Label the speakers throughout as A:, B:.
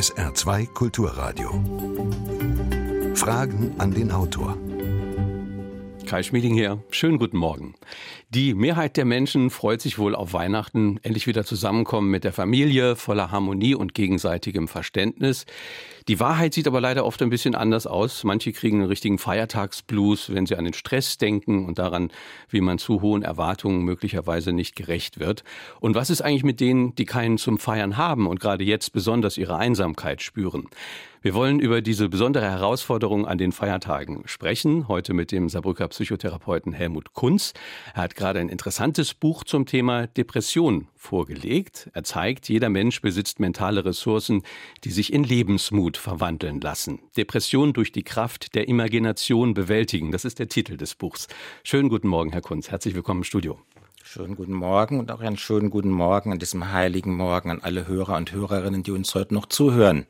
A: SR2 Kulturradio. Fragen an den Autor.
B: Kai Schmieding hier. Schönen guten Morgen. Die Mehrheit der Menschen freut sich wohl auf Weihnachten, endlich wieder zusammenkommen mit der Familie, voller Harmonie und gegenseitigem Verständnis. Die Wahrheit sieht aber leider oft ein bisschen anders aus. Manche kriegen einen richtigen Feiertagsblues, wenn sie an den Stress denken und daran, wie man zu hohen Erwartungen möglicherweise nicht gerecht wird. Und was ist eigentlich mit denen, die keinen zum Feiern haben und gerade jetzt besonders ihre Einsamkeit spüren? Wir wollen über diese besondere Herausforderung an den Feiertagen sprechen. Heute mit dem Saarbrücker Psychotherapeuten Helmut Kunz. Er hat gerade ein interessantes Buch zum Thema Depression vorgelegt. Er zeigt, jeder Mensch besitzt mentale Ressourcen, die sich in Lebensmut verwandeln lassen. Depression durch die Kraft der Imagination bewältigen. Das ist der Titel des Buchs. Schönen guten Morgen, Herr Kunz. Herzlich willkommen im Studio.
C: Schönen guten Morgen und auch einen schönen guten Morgen an diesem heiligen Morgen an alle Hörer und Hörerinnen, die uns heute noch zuhören.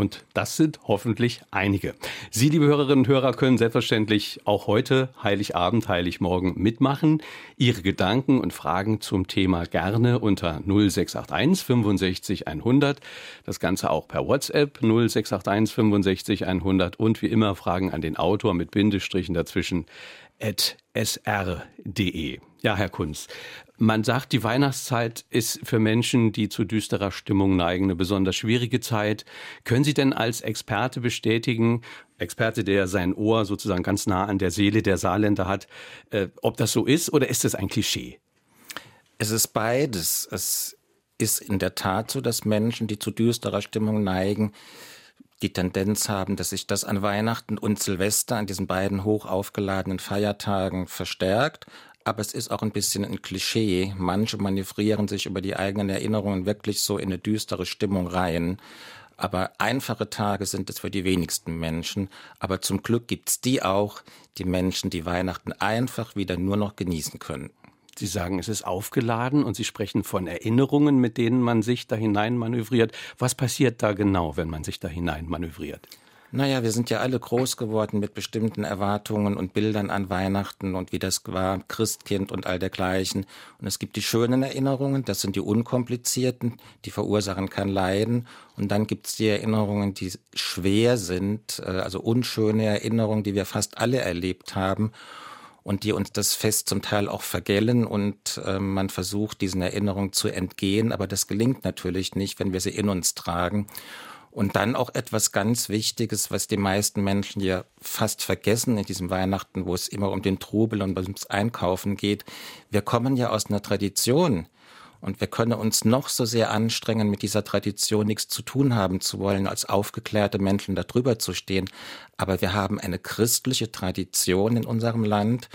B: Und das sind hoffentlich einige. Sie, liebe Hörerinnen und Hörer, können selbstverständlich auch heute, Heiligabend, Heiligmorgen, mitmachen. Ihre Gedanken und Fragen zum Thema gerne unter 0681 65 100. Das Ganze auch per WhatsApp 0681 65 100 und wie immer Fragen an den Autor mit Bindestrichen dazwischen at sr.de. Ja, Herr Kunz, man sagt, die Weihnachtszeit ist für Menschen, die zu düsterer Stimmung neigen, eine besonders schwierige Zeit. Können Sie denn als Experte bestätigen, Experte, der sein Ohr sozusagen ganz nah an der Seele der Saarländer hat, äh, ob das so ist oder ist das ein Klischee?
C: Es ist beides. Es ist in der Tat so, dass Menschen, die zu düsterer Stimmung neigen, die Tendenz haben, dass sich das an Weihnachten und Silvester, an diesen beiden hoch aufgeladenen Feiertagen verstärkt. Aber es ist auch ein bisschen ein Klischee. Manche manövrieren sich über die eigenen Erinnerungen wirklich so in eine düstere Stimmung rein. Aber einfache Tage sind es für die wenigsten Menschen. Aber zum Glück gibt's die auch, die Menschen, die Weihnachten einfach wieder nur noch genießen können.
B: Sie sagen, es ist aufgeladen und Sie sprechen von Erinnerungen, mit denen man sich da hinein manövriert. Was passiert da genau, wenn man sich da hinein manövriert?
C: Naja, wir sind ja alle groß geworden mit bestimmten Erwartungen und Bildern an Weihnachten und wie das war, Christkind und all dergleichen. Und es gibt die schönen Erinnerungen, das sind die unkomplizierten, die verursachen kein Leiden. Und dann gibt es die Erinnerungen, die schwer sind, äh, also unschöne Erinnerungen, die wir fast alle erlebt haben und die uns das Fest zum Teil auch vergällen und äh, man versucht, diesen Erinnerungen zu entgehen, aber das gelingt natürlich nicht, wenn wir sie in uns tragen. Und dann auch etwas ganz Wichtiges, was die meisten Menschen ja fast vergessen in diesem Weihnachten, wo es immer um den Trubel und ums Einkaufen geht. Wir kommen ja aus einer Tradition. Und wir können uns noch so sehr anstrengen, mit dieser Tradition nichts zu tun haben zu wollen, als aufgeklärte Menschen darüber zu stehen. Aber wir haben eine christliche Tradition in unserem Land.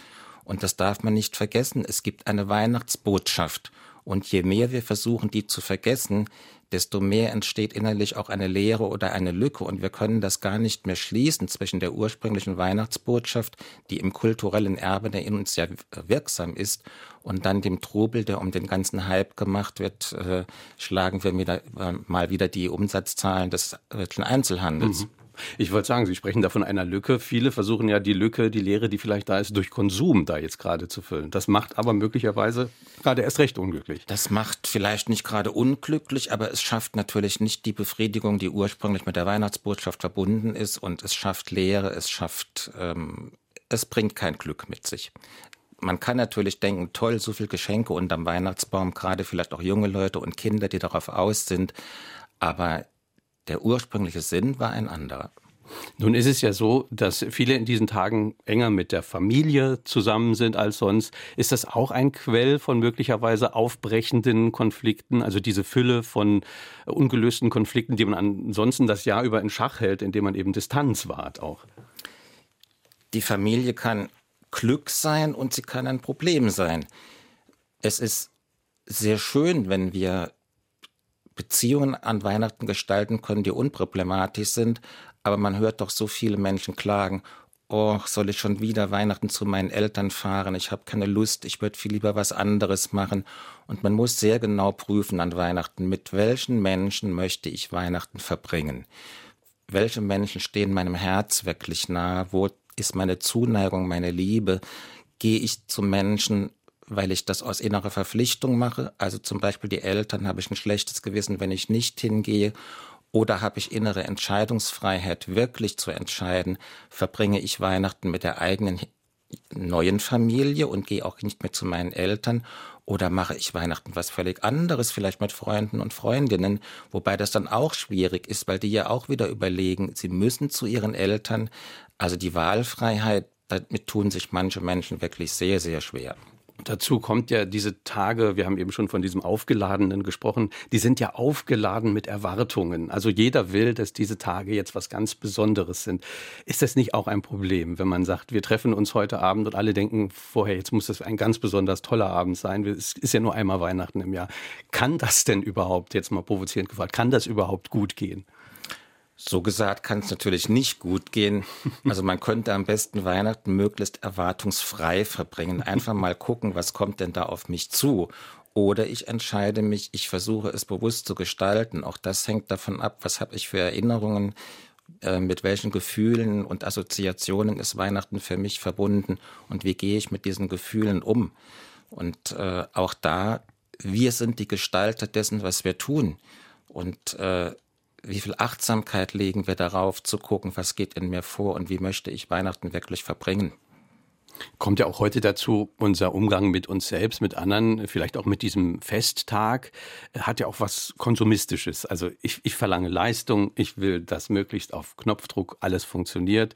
C: Und das darf man nicht vergessen. Es gibt eine Weihnachtsbotschaft. Und je mehr wir versuchen, die zu vergessen, desto mehr entsteht innerlich auch eine Leere oder eine Lücke und wir können das gar nicht mehr schließen zwischen der ursprünglichen Weihnachtsbotschaft, die im kulturellen Erbe, der in uns ja wirksam ist, und dann dem Trubel, der um den ganzen Hype gemacht wird, äh, schlagen wir wieder, äh, mal wieder die Umsatzzahlen des Einzelhandels. Mhm.
B: Ich wollte sagen, Sie sprechen da von einer Lücke. Viele versuchen ja die Lücke, die Leere, die vielleicht da ist, durch Konsum da jetzt gerade zu füllen. Das macht aber möglicherweise gerade erst recht unglücklich.
C: Das macht vielleicht nicht gerade unglücklich, aber es schafft natürlich nicht die Befriedigung, die ursprünglich mit der Weihnachtsbotschaft verbunden ist. Und es schafft Leere, es schafft, ähm, es bringt kein Glück mit sich. Man kann natürlich denken, toll, so viel Geschenke unterm Weihnachtsbaum, gerade vielleicht auch junge Leute und Kinder, die darauf aus sind. Aber der ursprüngliche Sinn war ein anderer.
B: Nun ist es ja so, dass viele in diesen Tagen enger mit der Familie zusammen sind als sonst. Ist das auch ein Quell von möglicherweise aufbrechenden Konflikten, also diese Fülle von ungelösten Konflikten, die man ansonsten das Jahr über in Schach hält, indem man eben Distanz wahrt auch?
C: Die Familie kann Glück sein und sie kann ein Problem sein. Es ist sehr schön, wenn wir Beziehungen an Weihnachten gestalten können, die unproblematisch sind. Aber man hört doch so viele Menschen klagen, oh, soll ich schon wieder Weihnachten zu meinen Eltern fahren? Ich habe keine Lust, ich würde viel lieber was anderes machen. Und man muss sehr genau prüfen an Weihnachten, mit welchen Menschen möchte ich Weihnachten verbringen? Welche Menschen stehen meinem Herz wirklich nahe? Wo ist meine Zuneigung, meine Liebe? Gehe ich zu Menschen, weil ich das aus innerer Verpflichtung mache. Also zum Beispiel die Eltern habe ich ein schlechtes Gewissen, wenn ich nicht hingehe. Oder habe ich innere Entscheidungsfreiheit, wirklich zu entscheiden, verbringe ich Weihnachten mit der eigenen neuen Familie und gehe auch nicht mehr zu meinen Eltern oder mache ich Weihnachten was völlig anderes, vielleicht mit Freunden und Freundinnen, wobei das dann auch schwierig ist, weil die ja auch wieder überlegen, sie müssen zu ihren Eltern. Also die Wahlfreiheit, damit tun sich manche Menschen wirklich sehr, sehr schwer.
B: Dazu kommt ja diese Tage, wir haben eben schon von diesem Aufgeladenen gesprochen, die sind ja aufgeladen mit Erwartungen. Also jeder will, dass diese Tage jetzt was ganz Besonderes sind. Ist das nicht auch ein Problem, wenn man sagt, wir treffen uns heute Abend und alle denken vorher, jetzt muss das ein ganz besonders toller Abend sein. Es ist ja nur einmal Weihnachten im Jahr. Kann das denn überhaupt, jetzt mal provozierend gefragt, kann das überhaupt gut gehen?
C: So gesagt kann es natürlich nicht gut gehen. Also man könnte am besten Weihnachten möglichst erwartungsfrei verbringen. Einfach mal gucken, was kommt denn da auf mich zu. Oder ich entscheide mich, ich versuche es bewusst zu gestalten. Auch das hängt davon ab, was habe ich für Erinnerungen, äh, mit welchen Gefühlen und Assoziationen ist Weihnachten für mich verbunden und wie gehe ich mit diesen Gefühlen um. Und äh, auch da, wir sind die Gestalter dessen, was wir tun. Und äh, wie viel Achtsamkeit legen wir darauf, zu gucken, was geht in mir vor und wie möchte ich Weihnachten wirklich verbringen.
B: Kommt ja auch heute dazu, unser Umgang mit uns selbst, mit anderen, vielleicht auch mit diesem Festtag, hat ja auch was Konsumistisches. Also ich, ich verlange Leistung, ich will, dass möglichst auf Knopfdruck alles funktioniert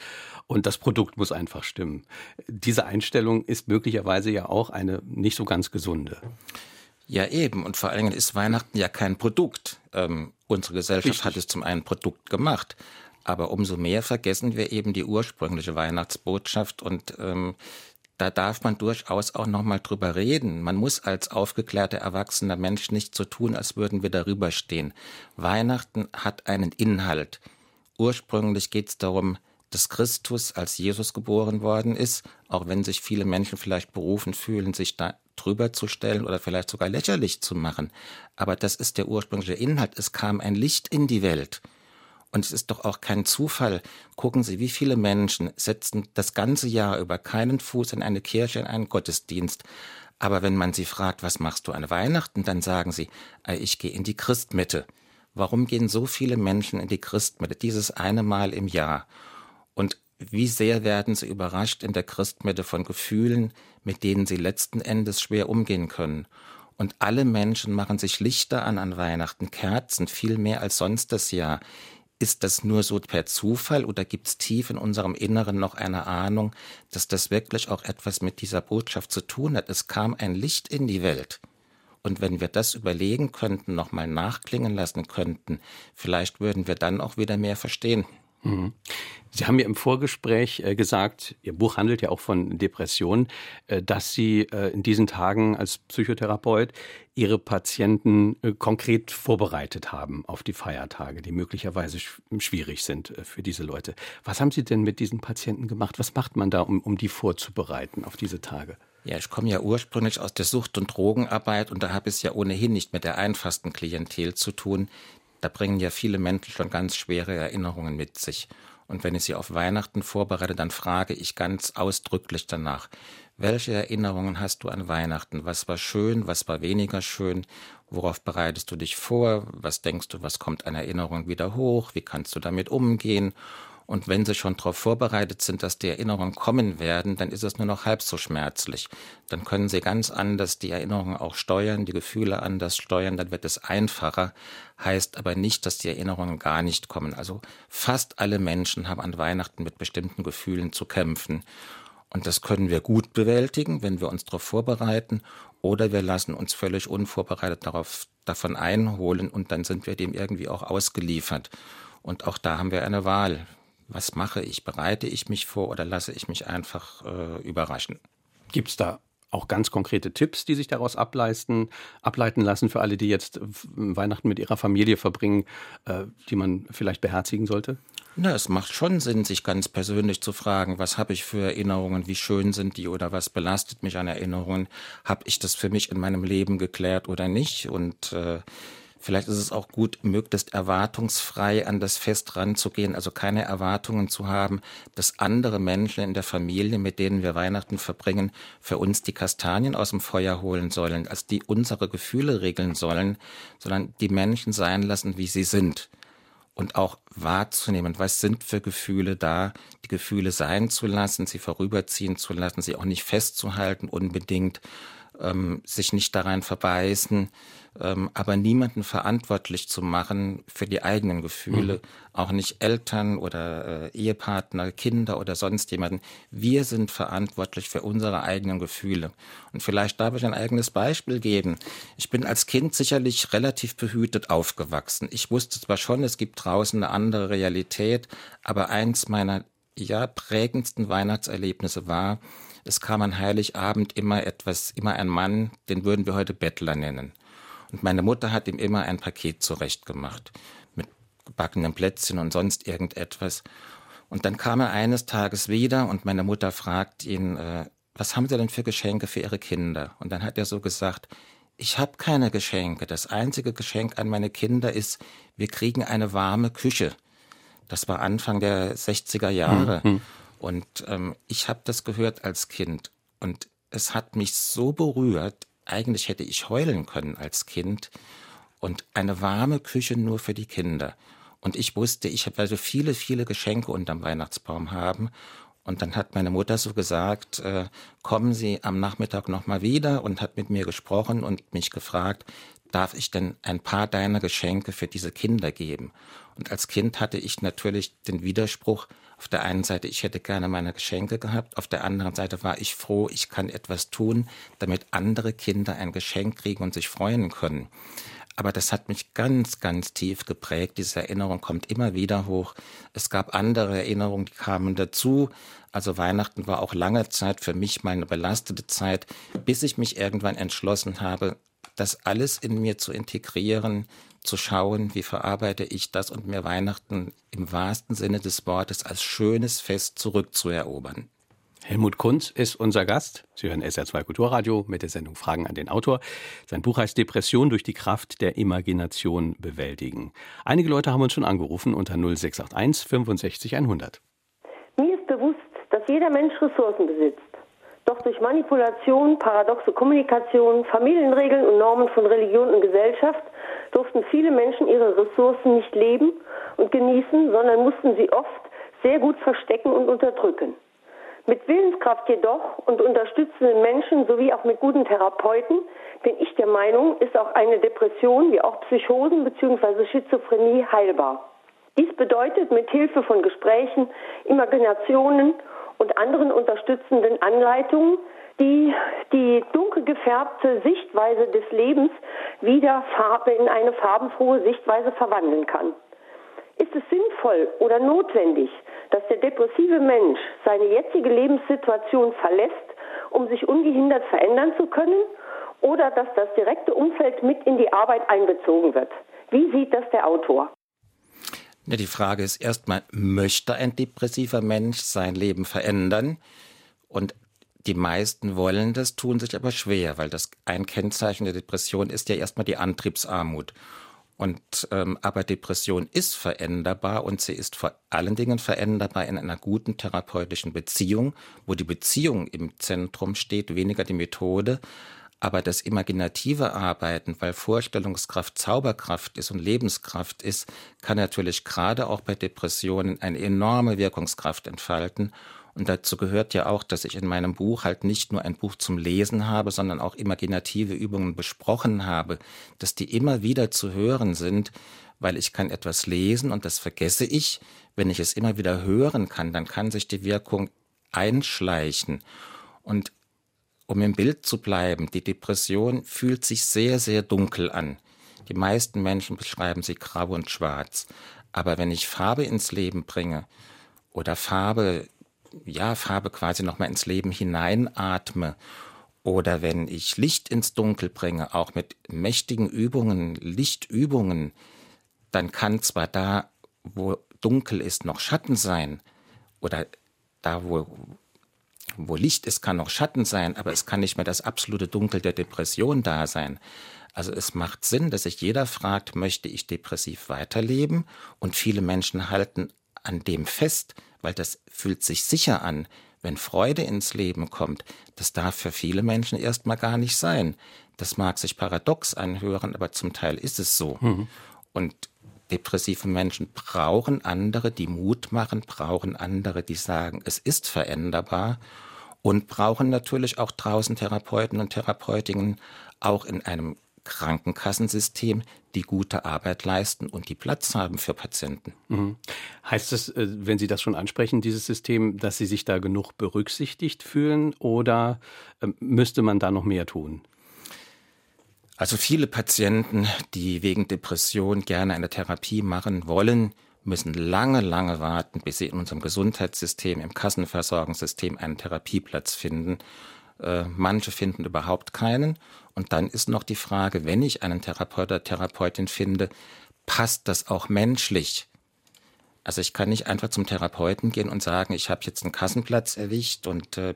B: und das Produkt muss einfach stimmen. Diese Einstellung ist möglicherweise ja auch eine nicht so ganz gesunde.
C: Ja, eben. Und vor allen Dingen ist Weihnachten ja kein Produkt. Ähm, unsere Gesellschaft Richtig. hat es zum einen Produkt gemacht. Aber umso mehr vergessen wir eben die ursprüngliche Weihnachtsbotschaft und ähm, da darf man durchaus auch nochmal drüber reden. Man muss als aufgeklärter erwachsener Mensch nicht so tun, als würden wir darüber stehen. Weihnachten hat einen Inhalt. Ursprünglich geht es darum, dass Christus als Jesus geboren worden ist, auch wenn sich viele Menschen vielleicht berufen fühlen, sich da drüber zu stellen oder vielleicht sogar lächerlich zu machen. Aber das ist der ursprüngliche Inhalt. Es kam ein Licht in die Welt. Und es ist doch auch kein Zufall. Gucken Sie, wie viele Menschen setzen das ganze Jahr über keinen Fuß in eine Kirche, in einen Gottesdienst. Aber wenn man sie fragt, was machst du an Weihnachten, dann sagen sie, ich gehe in die Christmitte. Warum gehen so viele Menschen in die Christmitte dieses eine Mal im Jahr? Und wie sehr werden sie überrascht in der Christmitte von Gefühlen, mit denen sie letzten Endes schwer umgehen können. Und alle Menschen machen sich Lichter an an Weihnachten, Kerzen, viel mehr als sonst das Jahr. Ist das nur so per Zufall oder gibt es tief in unserem Inneren noch eine Ahnung, dass das wirklich auch etwas mit dieser Botschaft zu tun hat? Es kam ein Licht in die Welt. Und wenn wir das überlegen könnten, nochmal nachklingen lassen könnten, vielleicht würden wir dann auch wieder mehr verstehen.
B: Sie haben mir im Vorgespräch äh, gesagt, Ihr Buch handelt ja auch von Depressionen, äh, dass Sie äh, in diesen Tagen als Psychotherapeut Ihre Patienten konkret vorbereitet haben auf die Feiertage, die möglicherweise schwierig sind für diese Leute. Was haben Sie denn mit diesen Patienten gemacht? Was macht man da, um, um die vorzubereiten auf diese Tage?
C: Ja, ich komme ja ursprünglich aus der Sucht- und Drogenarbeit und da habe ich es ja ohnehin nicht mit der einfachsten Klientel zu tun, da bringen ja viele Menschen schon ganz schwere Erinnerungen mit sich. Und wenn ich sie auf Weihnachten vorbereite, dann frage ich ganz ausdrücklich danach, welche Erinnerungen hast du an Weihnachten? Was war schön, was war weniger schön? Worauf bereitest du dich vor? Was denkst du, was kommt an Erinnerungen wieder hoch? Wie kannst du damit umgehen? Und wenn sie schon darauf vorbereitet sind, dass die Erinnerungen kommen werden, dann ist es nur noch halb so schmerzlich. Dann können sie ganz anders die Erinnerungen auch steuern, die Gefühle anders steuern, dann wird es einfacher. Heißt aber nicht, dass die Erinnerungen gar nicht kommen. Also fast alle Menschen haben an Weihnachten mit bestimmten Gefühlen zu kämpfen. Und das können wir gut bewältigen, wenn wir uns darauf vorbereiten, oder wir lassen uns völlig unvorbereitet darauf, davon einholen und dann sind wir dem irgendwie auch ausgeliefert. Und auch da haben wir eine Wahl was mache ich? Bereite ich mich vor oder lasse ich mich einfach äh, überraschen?
B: Gibt es da auch ganz konkrete Tipps, die sich daraus ableisten, ableiten lassen für alle, die jetzt Weihnachten mit ihrer Familie verbringen, äh, die man vielleicht beherzigen sollte?
C: Na, es macht schon Sinn, sich ganz persönlich zu fragen, was habe ich für Erinnerungen, wie schön sind die oder was belastet mich an Erinnerungen? Habe ich das für mich in meinem Leben geklärt oder nicht? Und äh, Vielleicht ist es auch gut, möglichst erwartungsfrei an das Fest ranzugehen, also keine Erwartungen zu haben, dass andere Menschen in der Familie, mit denen wir Weihnachten verbringen, für uns die Kastanien aus dem Feuer holen sollen, als die unsere Gefühle regeln sollen, sondern die Menschen sein lassen, wie sie sind. und auch wahrzunehmen, was sind für Gefühle da, die Gefühle sein zu lassen, sie vorüberziehen zu lassen, sie auch nicht festzuhalten unbedingt, ähm, sich nicht daran verbeißen, aber niemanden verantwortlich zu machen für die eigenen Gefühle, mhm. auch nicht Eltern oder äh, Ehepartner, Kinder oder sonst jemanden. Wir sind verantwortlich für unsere eigenen Gefühle. Und vielleicht darf ich ein eigenes Beispiel geben. Ich bin als Kind sicherlich relativ behütet aufgewachsen. Ich wusste zwar schon, es gibt draußen eine andere Realität, aber eins meiner ja prägendsten Weihnachtserlebnisse war, es kam an Heiligabend immer etwas, immer ein Mann, den würden wir heute Bettler nennen. Und meine Mutter hat ihm immer ein Paket zurechtgemacht mit gebackenen Plätzchen und sonst irgendetwas. Und dann kam er eines Tages wieder und meine Mutter fragt ihn, äh, was haben Sie denn für Geschenke für Ihre Kinder? Und dann hat er so gesagt, ich habe keine Geschenke. Das einzige Geschenk an meine Kinder ist, wir kriegen eine warme Küche. Das war Anfang der 60er Jahre. Mhm. Und ähm, ich habe das gehört als Kind. Und es hat mich so berührt, eigentlich hätte ich heulen können als Kind und eine warme Küche nur für die Kinder. Und ich wusste, ich werde also viele, viele Geschenke unterm Weihnachtsbaum haben. Und dann hat meine Mutter so gesagt, äh, kommen Sie am Nachmittag nochmal wieder und hat mit mir gesprochen und mich gefragt, darf ich denn ein paar deiner Geschenke für diese Kinder geben? Und als Kind hatte ich natürlich den Widerspruch, auf der einen Seite, ich hätte gerne meine Geschenke gehabt, auf der anderen Seite war ich froh, ich kann etwas tun, damit andere Kinder ein Geschenk kriegen und sich freuen können. Aber das hat mich ganz, ganz tief geprägt. Diese Erinnerung kommt immer wieder hoch. Es gab andere Erinnerungen, die kamen dazu. Also Weihnachten war auch lange Zeit für mich meine belastete Zeit, bis ich mich irgendwann entschlossen habe, das alles in mir zu integrieren, zu schauen, wie verarbeite ich das und mir Weihnachten im wahrsten Sinne des Wortes als schönes Fest zurückzuerobern.
B: Helmut Kunz ist unser Gast. Sie hören SR2 Kulturradio mit der Sendung Fragen an den Autor. Sein Buch heißt Depression durch die Kraft der Imagination bewältigen. Einige Leute haben uns schon angerufen unter 0681 65 100.
D: Mir ist bewusst, dass jeder Mensch Ressourcen besitzt. Doch durch Manipulation, paradoxe Kommunikation, Familienregeln und Normen von Religion und Gesellschaft durften viele Menschen ihre Ressourcen nicht leben und genießen, sondern mussten sie oft sehr gut verstecken und unterdrücken. Mit Willenskraft jedoch und unterstützenden Menschen sowie auch mit guten Therapeuten bin ich der Meinung, ist auch eine Depression wie auch Psychosen bzw. Schizophrenie heilbar. Dies bedeutet mit Hilfe von Gesprächen, Imaginationen und anderen unterstützenden Anleitungen, die die dunkel gefärbte Sichtweise des Lebens wieder Farbe in eine farbenfrohe Sichtweise verwandeln kann. Ist es sinnvoll oder notwendig, dass der depressive Mensch seine jetzige Lebenssituation verlässt, um sich ungehindert verändern zu können, oder dass das direkte Umfeld mit in die Arbeit einbezogen wird? Wie sieht das der Autor?
C: Ja, die Frage ist erstmal, möchte ein depressiver Mensch sein Leben verändern? Und die meisten wollen das, tun sich aber schwer, weil das ein Kennzeichen der Depression ist ja erstmal die Antriebsarmut. Und ähm, aber Depression ist veränderbar und sie ist vor allen Dingen veränderbar in einer guten therapeutischen Beziehung, wo die Beziehung im Zentrum steht, weniger die Methode. Aber das imaginative Arbeiten, weil Vorstellungskraft Zauberkraft ist und Lebenskraft ist, kann natürlich gerade auch bei Depressionen eine enorme Wirkungskraft entfalten. Und dazu gehört ja auch, dass ich in meinem Buch halt nicht nur ein Buch zum Lesen habe, sondern auch imaginative Übungen besprochen habe, dass die immer wieder zu hören sind, weil ich kann etwas lesen und das vergesse ich. Wenn ich es immer wieder hören kann, dann kann sich die Wirkung einschleichen. Und um im Bild zu bleiben, die Depression fühlt sich sehr, sehr dunkel an. Die meisten Menschen beschreiben sie grau und schwarz. Aber wenn ich Farbe ins Leben bringe oder Farbe, ja, Farbe quasi nochmal ins Leben hineinatme oder wenn ich Licht ins Dunkel bringe, auch mit mächtigen Übungen, Lichtübungen, dann kann zwar da, wo dunkel ist, noch Schatten sein oder da, wo wo Licht ist, kann noch Schatten sein, aber es kann nicht mehr das absolute Dunkel der Depression da sein. Also es macht Sinn, dass sich jeder fragt, möchte ich depressiv weiterleben? Und viele Menschen halten an dem fest, weil das fühlt sich sicher an. Wenn Freude ins Leben kommt, das darf für viele Menschen erstmal gar nicht sein. Das mag sich paradox anhören, aber zum Teil ist es so. Mhm. Und depressive Menschen brauchen andere, die Mut machen, brauchen andere, die sagen, es ist veränderbar und brauchen natürlich auch draußen Therapeuten und Therapeutinnen, auch in einem Krankenkassensystem, die gute Arbeit leisten und die Platz haben für Patienten.
B: Mhm. Heißt das, äh, wenn Sie das schon ansprechen, dieses System, dass Sie sich da genug berücksichtigt fühlen oder ähm, müsste man da noch mehr tun?
C: Also viele Patienten, die wegen Depression gerne eine Therapie machen wollen, müssen lange, lange warten, bis sie in unserem Gesundheitssystem, im Kassenversorgungssystem einen Therapieplatz finden. Äh, manche finden überhaupt keinen. Und dann ist noch die Frage, wenn ich einen Therapeut oder Therapeutin finde, passt das auch menschlich? Also ich kann nicht einfach zum Therapeuten gehen und sagen, ich habe jetzt einen Kassenplatz erwischt und äh,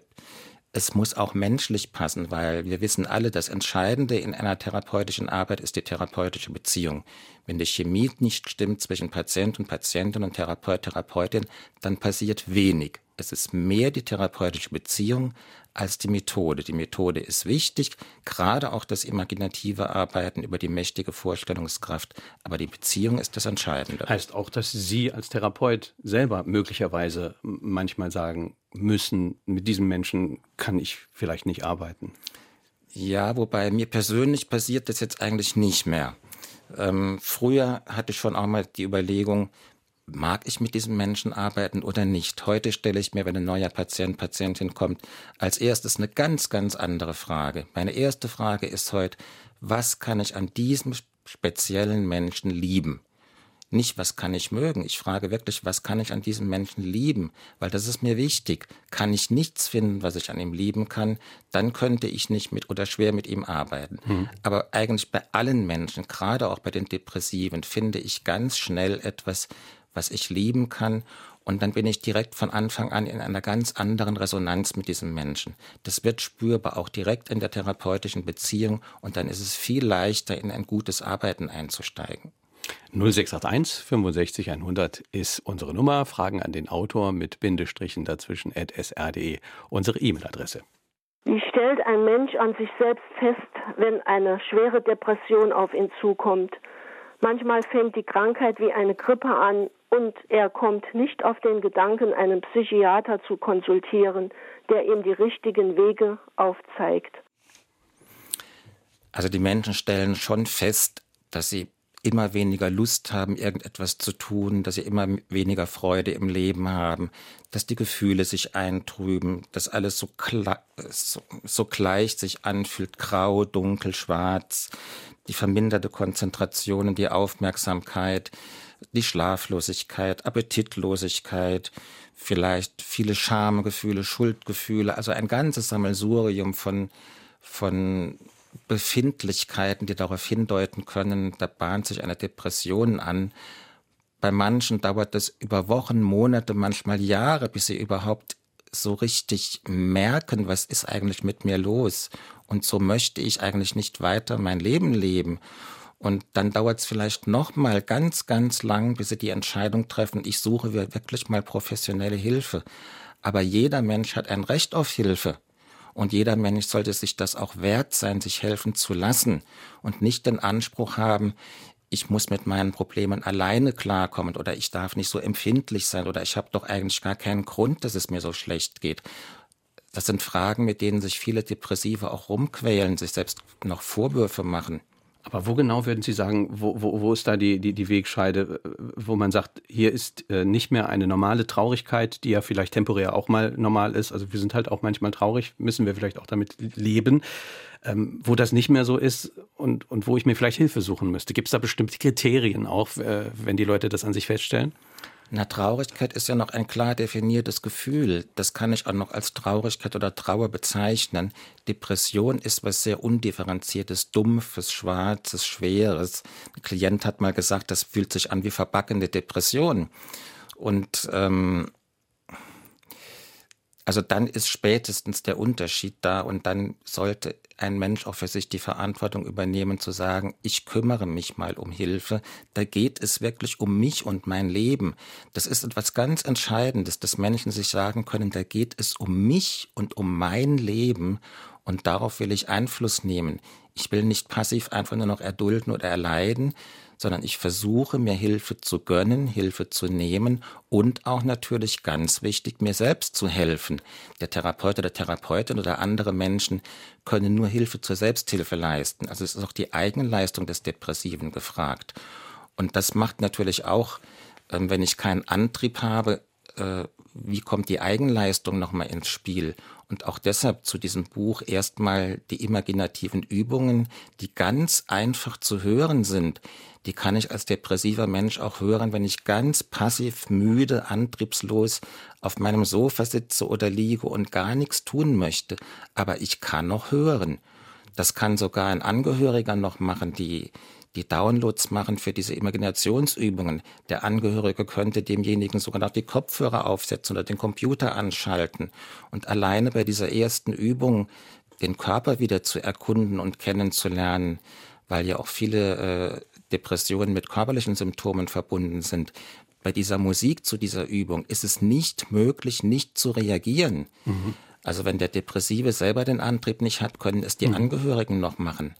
C: es muss auch menschlich passen, weil wir wissen alle, das Entscheidende in einer therapeutischen Arbeit ist die therapeutische Beziehung. Wenn die Chemie nicht stimmt zwischen Patient und Patientin und Therapeut, Therapeutin, dann passiert wenig. Es ist mehr die therapeutische Beziehung als die Methode. Die Methode ist wichtig, gerade auch das imaginative Arbeiten über die mächtige Vorstellungskraft. Aber die Beziehung ist das Entscheidende.
B: Heißt auch, dass Sie als Therapeut selber möglicherweise manchmal sagen müssen, mit diesem Menschen kann ich vielleicht nicht arbeiten.
C: Ja, wobei mir persönlich passiert das jetzt eigentlich nicht mehr. Ähm, früher hatte ich schon auch mal die Überlegung, mag ich mit diesem Menschen arbeiten oder nicht? Heute stelle ich mir, wenn ein neuer Patient, Patientin kommt, als erstes eine ganz, ganz andere Frage. Meine erste Frage ist heute, was kann ich an diesem speziellen Menschen lieben? Nicht, was kann ich mögen? Ich frage wirklich, was kann ich an diesem Menschen lieben? Weil das ist mir wichtig. Kann ich nichts finden, was ich an ihm lieben kann, dann könnte ich nicht mit oder schwer mit ihm arbeiten. Mhm. Aber eigentlich bei allen Menschen, gerade auch bei den Depressiven, finde ich ganz schnell etwas, was ich lieben kann. Und dann bin ich direkt von Anfang an in einer ganz anderen Resonanz mit diesem Menschen. Das wird spürbar auch direkt in der therapeutischen Beziehung und dann ist es viel leichter, in ein gutes Arbeiten einzusteigen.
B: 0681 65 100 ist unsere Nummer. Fragen an den Autor mit Bindestrichen dazwischen at sr.de, unsere E-Mail-Adresse.
D: Wie stellt ein Mensch an sich selbst fest, wenn eine schwere Depression auf ihn zukommt? Manchmal fängt die Krankheit wie eine Grippe an und er kommt nicht auf den Gedanken, einen Psychiater zu konsultieren, der ihm die richtigen Wege aufzeigt.
C: Also die Menschen stellen schon fest, dass sie immer weniger Lust haben, irgendetwas zu tun, dass sie immer weniger Freude im Leben haben, dass die Gefühle sich eintrüben, dass alles so, so, so gleich sich anfühlt, grau, dunkel, schwarz, die verminderte Konzentration und die Aufmerksamkeit, die Schlaflosigkeit, Appetitlosigkeit, vielleicht viele Schamgefühle, Schuldgefühle, also ein ganzes Sammelsurium von, von Befindlichkeiten, die darauf hindeuten können, da bahnt sich eine Depression an. Bei manchen dauert es über Wochen, Monate, manchmal Jahre, bis sie überhaupt so richtig merken, was ist eigentlich mit mir los. Und so möchte ich eigentlich nicht weiter mein Leben leben. Und dann dauert es vielleicht noch mal ganz, ganz lang, bis sie die Entscheidung treffen, ich suche wirklich mal professionelle Hilfe. Aber jeder Mensch hat ein Recht auf Hilfe. Und jeder Mensch sollte sich das auch wert sein, sich helfen zu lassen und nicht den Anspruch haben, ich muss mit meinen Problemen alleine klarkommen oder ich darf nicht so empfindlich sein oder ich habe doch eigentlich gar keinen Grund, dass es mir so schlecht geht. Das sind Fragen, mit denen sich viele Depressive auch rumquälen, sich selbst noch Vorwürfe machen.
B: Aber wo genau würden Sie sagen, wo, wo, wo ist da die, die, die Wegscheide, wo man sagt, hier ist äh, nicht mehr eine normale Traurigkeit, die ja vielleicht temporär auch mal normal ist. Also wir sind halt auch manchmal traurig, müssen wir vielleicht auch damit leben. Ähm, wo das nicht mehr so ist und, und wo ich mir vielleicht Hilfe suchen müsste. Gibt es da bestimmte Kriterien auch, äh, wenn die Leute das an sich feststellen?
C: Na, Traurigkeit ist ja noch ein klar definiertes Gefühl. Das kann ich auch noch als Traurigkeit oder Trauer bezeichnen. Depression ist was sehr undifferenziertes, dumpfes, schwarzes, schweres. Ein Klient hat mal gesagt, das fühlt sich an wie verbackene Depression. Und ähm, also dann ist spätestens der Unterschied da und dann sollte ein Mensch auch für sich die Verantwortung übernehmen zu sagen, ich kümmere mich mal um Hilfe. Da geht es wirklich um mich und mein Leben. Das ist etwas ganz Entscheidendes, dass Menschen sich sagen können, da geht es um mich und um mein Leben und darauf will ich Einfluss nehmen. Ich will nicht passiv einfach nur noch erdulden oder erleiden, sondern ich versuche mir Hilfe zu gönnen, Hilfe zu nehmen und auch natürlich ganz wichtig, mir selbst zu helfen. Der Therapeut oder Therapeutin oder andere Menschen können nur Hilfe zur Selbsthilfe leisten. Also es ist auch die Eigenleistung des Depressiven gefragt. Und das macht natürlich auch, ähm, wenn ich keinen Antrieb habe, äh, wie kommt die Eigenleistung nochmal ins Spiel? Und auch deshalb zu diesem Buch erstmal die imaginativen Übungen, die ganz einfach zu hören sind. Die kann ich als depressiver Mensch auch hören, wenn ich ganz passiv, müde, antriebslos auf meinem Sofa sitze oder liege und gar nichts tun möchte. Aber ich kann noch hören. Das kann sogar ein Angehöriger noch machen, die die Downloads machen für diese Imaginationsübungen. Der Angehörige könnte demjenigen sogar noch die Kopfhörer aufsetzen oder den Computer anschalten. Und alleine bei dieser ersten Übung den Körper wieder zu erkunden und kennenzulernen, weil ja auch viele äh, Depressionen mit körperlichen Symptomen verbunden sind. Bei dieser Musik zu dieser Übung ist es nicht möglich, nicht zu reagieren. Mhm. Also wenn der Depressive selber den Antrieb nicht hat, können es die mhm. Angehörigen noch machen.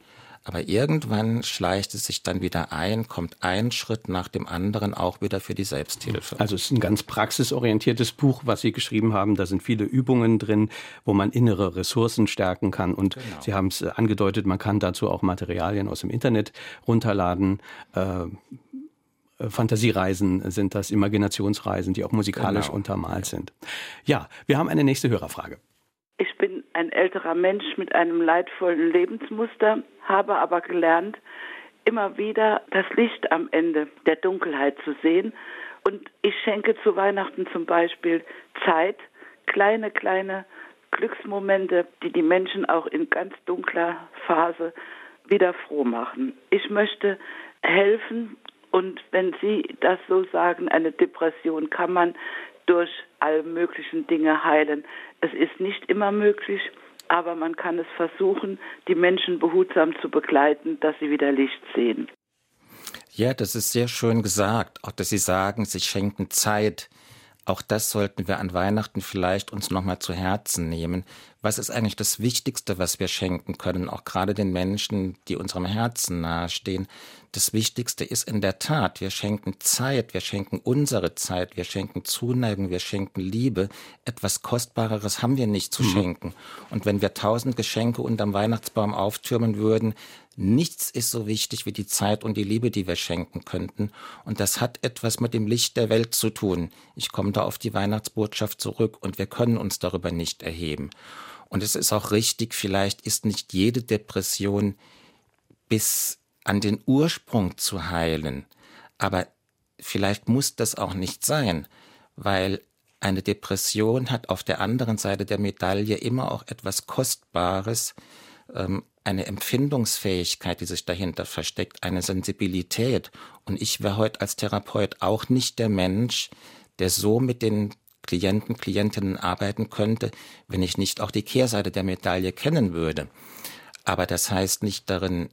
C: Aber irgendwann schleicht es sich dann wieder ein, kommt ein Schritt nach dem anderen auch wieder für die Selbsthilfe.
B: Also es ist ein ganz praxisorientiertes Buch, was Sie geschrieben haben. Da sind viele Übungen drin, wo man innere Ressourcen stärken kann. Und genau. Sie haben es äh, angedeutet, man kann dazu auch Materialien aus dem Internet runterladen. Äh, Fantasiereisen sind das, Imaginationsreisen, die auch musikalisch genau. untermalt sind. Ja, wir haben eine nächste Hörerfrage.
E: Ich bin älterer Mensch mit einem leidvollen Lebensmuster, habe aber gelernt, immer wieder das Licht am Ende der Dunkelheit zu sehen. Und ich schenke zu Weihnachten zum Beispiel Zeit, kleine, kleine Glücksmomente, die die Menschen auch in ganz dunkler Phase wieder froh machen. Ich möchte helfen und wenn Sie das so sagen, eine Depression kann man durch alle möglichen Dinge heilen. Es ist nicht immer möglich, aber man kann es versuchen, die Menschen behutsam zu begleiten, dass sie wieder Licht sehen.
C: Ja, das ist sehr schön gesagt. Auch dass Sie sagen, Sie schenken Zeit. Auch das sollten wir an Weihnachten vielleicht uns nochmal zu Herzen nehmen. Was ist eigentlich das Wichtigste, was wir schenken können, auch gerade den Menschen, die unserem Herzen nahestehen? Das Wichtigste ist in der Tat, wir schenken Zeit, wir schenken unsere Zeit, wir schenken Zuneigung, wir schenken Liebe. Etwas Kostbareres haben wir nicht zu mhm. schenken. Und wenn wir tausend Geschenke unterm Weihnachtsbaum auftürmen würden, nichts ist so wichtig wie die Zeit und die Liebe, die wir schenken könnten. Und das hat etwas mit dem Licht der Welt zu tun. Ich komme da auf die Weihnachtsbotschaft zurück und wir können uns darüber nicht erheben. Und es ist auch richtig, vielleicht ist nicht jede Depression bis an den Ursprung zu heilen. Aber vielleicht muss das auch nicht sein, weil eine Depression hat auf der anderen Seite der Medaille immer auch etwas Kostbares, ähm, eine Empfindungsfähigkeit, die sich dahinter versteckt, eine Sensibilität. Und ich wäre heute als Therapeut auch nicht der Mensch, der so mit den Klienten, Klientinnen arbeiten könnte, wenn ich nicht auch die Kehrseite der Medaille kennen würde. Aber das heißt nicht darin,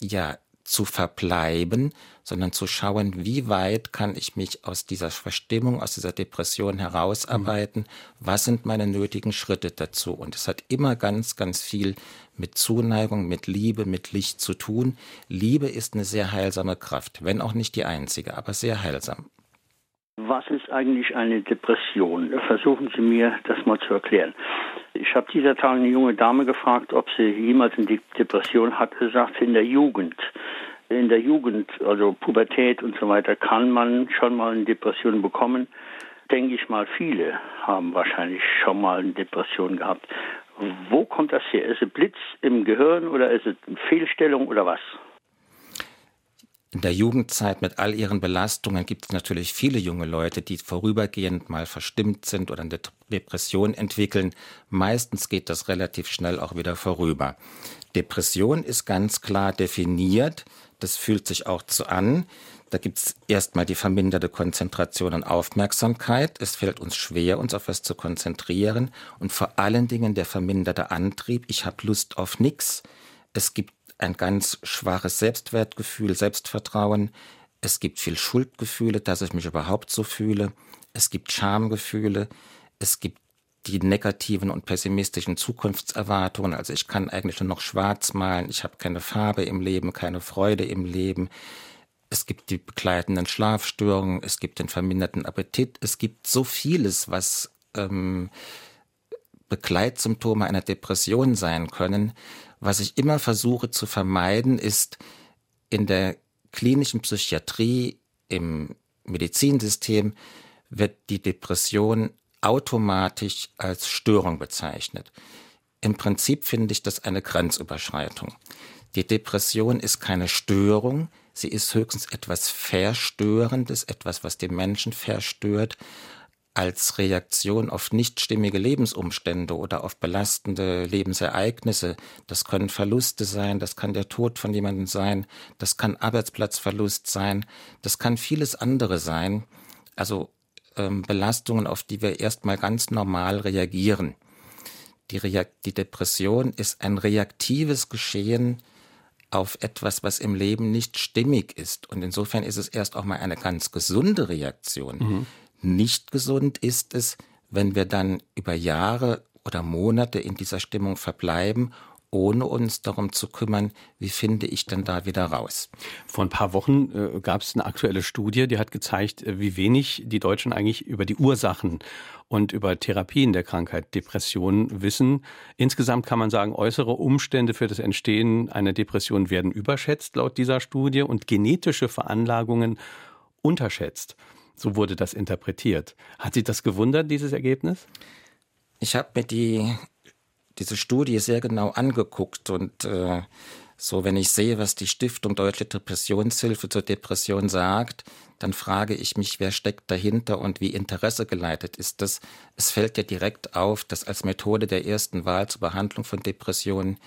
C: ja, zu verbleiben, sondern zu schauen, wie weit kann ich mich aus dieser Verstimmung, aus dieser Depression herausarbeiten, mhm. was sind meine nötigen Schritte dazu. Und es hat immer ganz, ganz viel mit Zuneigung, mit Liebe, mit Licht zu tun. Liebe ist eine sehr heilsame Kraft, wenn auch nicht die einzige, aber sehr heilsam.
F: Was ist eigentlich eine Depression? Versuchen Sie mir das mal zu erklären. Ich habe dieser Tage eine junge Dame gefragt, ob sie jemals eine Depression sagt sie in der Jugend. In der Jugend, also Pubertät und so weiter, kann man schon mal eine Depression bekommen. Denke ich mal, viele haben wahrscheinlich schon mal eine Depression gehabt. Wo kommt das her? Ist es Blitz im Gehirn oder ist es eine Fehlstellung oder was?
C: In der Jugendzeit mit all ihren Belastungen gibt es natürlich viele junge Leute, die vorübergehend mal verstimmt sind oder eine Depression entwickeln. Meistens geht das relativ schnell auch wieder vorüber. Depression ist ganz klar definiert. Das fühlt sich auch so an. Da gibt es erstmal die verminderte Konzentration und Aufmerksamkeit. Es fällt uns schwer, uns auf was zu konzentrieren. Und vor allen Dingen der verminderte Antrieb. Ich habe Lust auf nichts. Es gibt ein ganz schwaches Selbstwertgefühl, Selbstvertrauen. Es gibt viel Schuldgefühle, dass ich mich überhaupt so fühle. Es gibt Schamgefühle. Es gibt die negativen und pessimistischen Zukunftserwartungen. Also ich kann eigentlich nur noch schwarz malen, ich habe keine Farbe im Leben, keine Freude im Leben. Es gibt die begleitenden Schlafstörungen, es gibt den verminderten Appetit, es gibt so vieles, was ähm, Begleitsymptome einer Depression sein können. Was ich immer versuche zu vermeiden, ist in der klinischen Psychiatrie, im Medizinsystem wird die Depression automatisch als Störung bezeichnet. Im Prinzip finde ich das eine Grenzüberschreitung. Die Depression ist keine Störung, sie ist höchstens etwas Verstörendes, etwas, was den Menschen verstört, als Reaktion auf nicht stimmige Lebensumstände oder auf belastende Lebensereignisse. Das können Verluste sein, das kann der Tod von jemandem sein, das kann Arbeitsplatzverlust sein, das kann vieles andere sein. Also ähm, Belastungen, auf die wir erstmal ganz normal reagieren. Die, Reakt die Depression ist ein reaktives Geschehen auf etwas, was im Leben nicht stimmig ist. Und insofern ist es erst auch mal eine ganz gesunde Reaktion. Mhm. Nicht gesund ist es, wenn wir dann über Jahre oder Monate in dieser Stimmung verbleiben ohne uns darum zu kümmern, wie finde ich denn da wieder raus.
B: Vor ein paar Wochen äh, gab es eine aktuelle Studie, die hat gezeigt, äh, wie wenig die Deutschen eigentlich über die Ursachen und über Therapien der Krankheit Depression wissen. Insgesamt kann man sagen, äußere Umstände für das Entstehen einer Depression werden überschätzt laut dieser Studie und genetische Veranlagungen unterschätzt. So wurde das interpretiert. Hat Sie das gewundert, dieses Ergebnis?
C: Ich habe mir die diese Studie sehr genau angeguckt und äh, so, wenn ich sehe, was die Stiftung Deutsche Depressionshilfe zur Depression sagt, dann frage ich mich, wer steckt dahinter und wie Interesse geleitet ist das. Es fällt ja direkt auf, dass als Methode der ersten Wahl zur Behandlung von Depressionen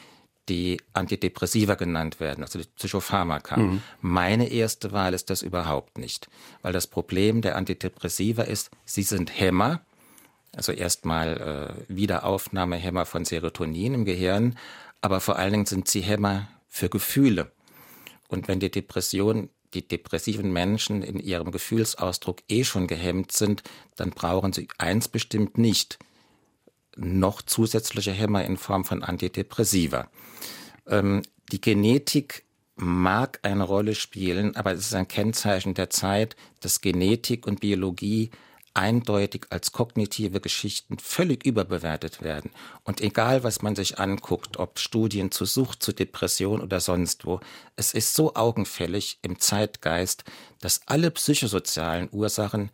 C: die Antidepressiva genannt werden, also die Psychopharmaka. Mhm. Meine erste Wahl ist das überhaupt nicht, weil das Problem der Antidepressiva ist, sie sind Hämmer, also erstmal äh, Wiederaufnahmehämmer von Serotonin im Gehirn, aber vor allen Dingen sind sie Hämmer für Gefühle. Und wenn die Depression, die depressiven Menschen in ihrem Gefühlsausdruck eh schon gehemmt sind, dann brauchen sie eins bestimmt nicht, noch zusätzliche Hämmer in Form von Antidepressiva. Ähm, die Genetik mag eine Rolle spielen, aber es ist ein Kennzeichen der Zeit, dass Genetik und Biologie eindeutig als kognitive Geschichten völlig überbewertet werden. Und egal, was man sich anguckt, ob Studien zu Sucht, zu Depression oder sonst wo, es ist so augenfällig im Zeitgeist, dass alle psychosozialen Ursachen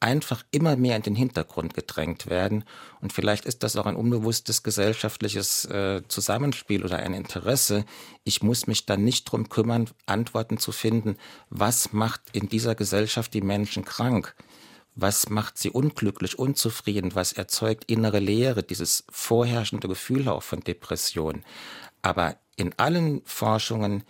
C: einfach immer mehr in den Hintergrund gedrängt werden. Und vielleicht ist das auch ein unbewusstes gesellschaftliches äh, Zusammenspiel oder ein Interesse. Ich muss mich dann nicht drum kümmern, Antworten zu finden, was macht in dieser Gesellschaft die Menschen krank was macht sie unglücklich, unzufrieden, was erzeugt innere Leere, dieses vorherrschende Gefühl auch von Depression. Aber in allen Forschungen,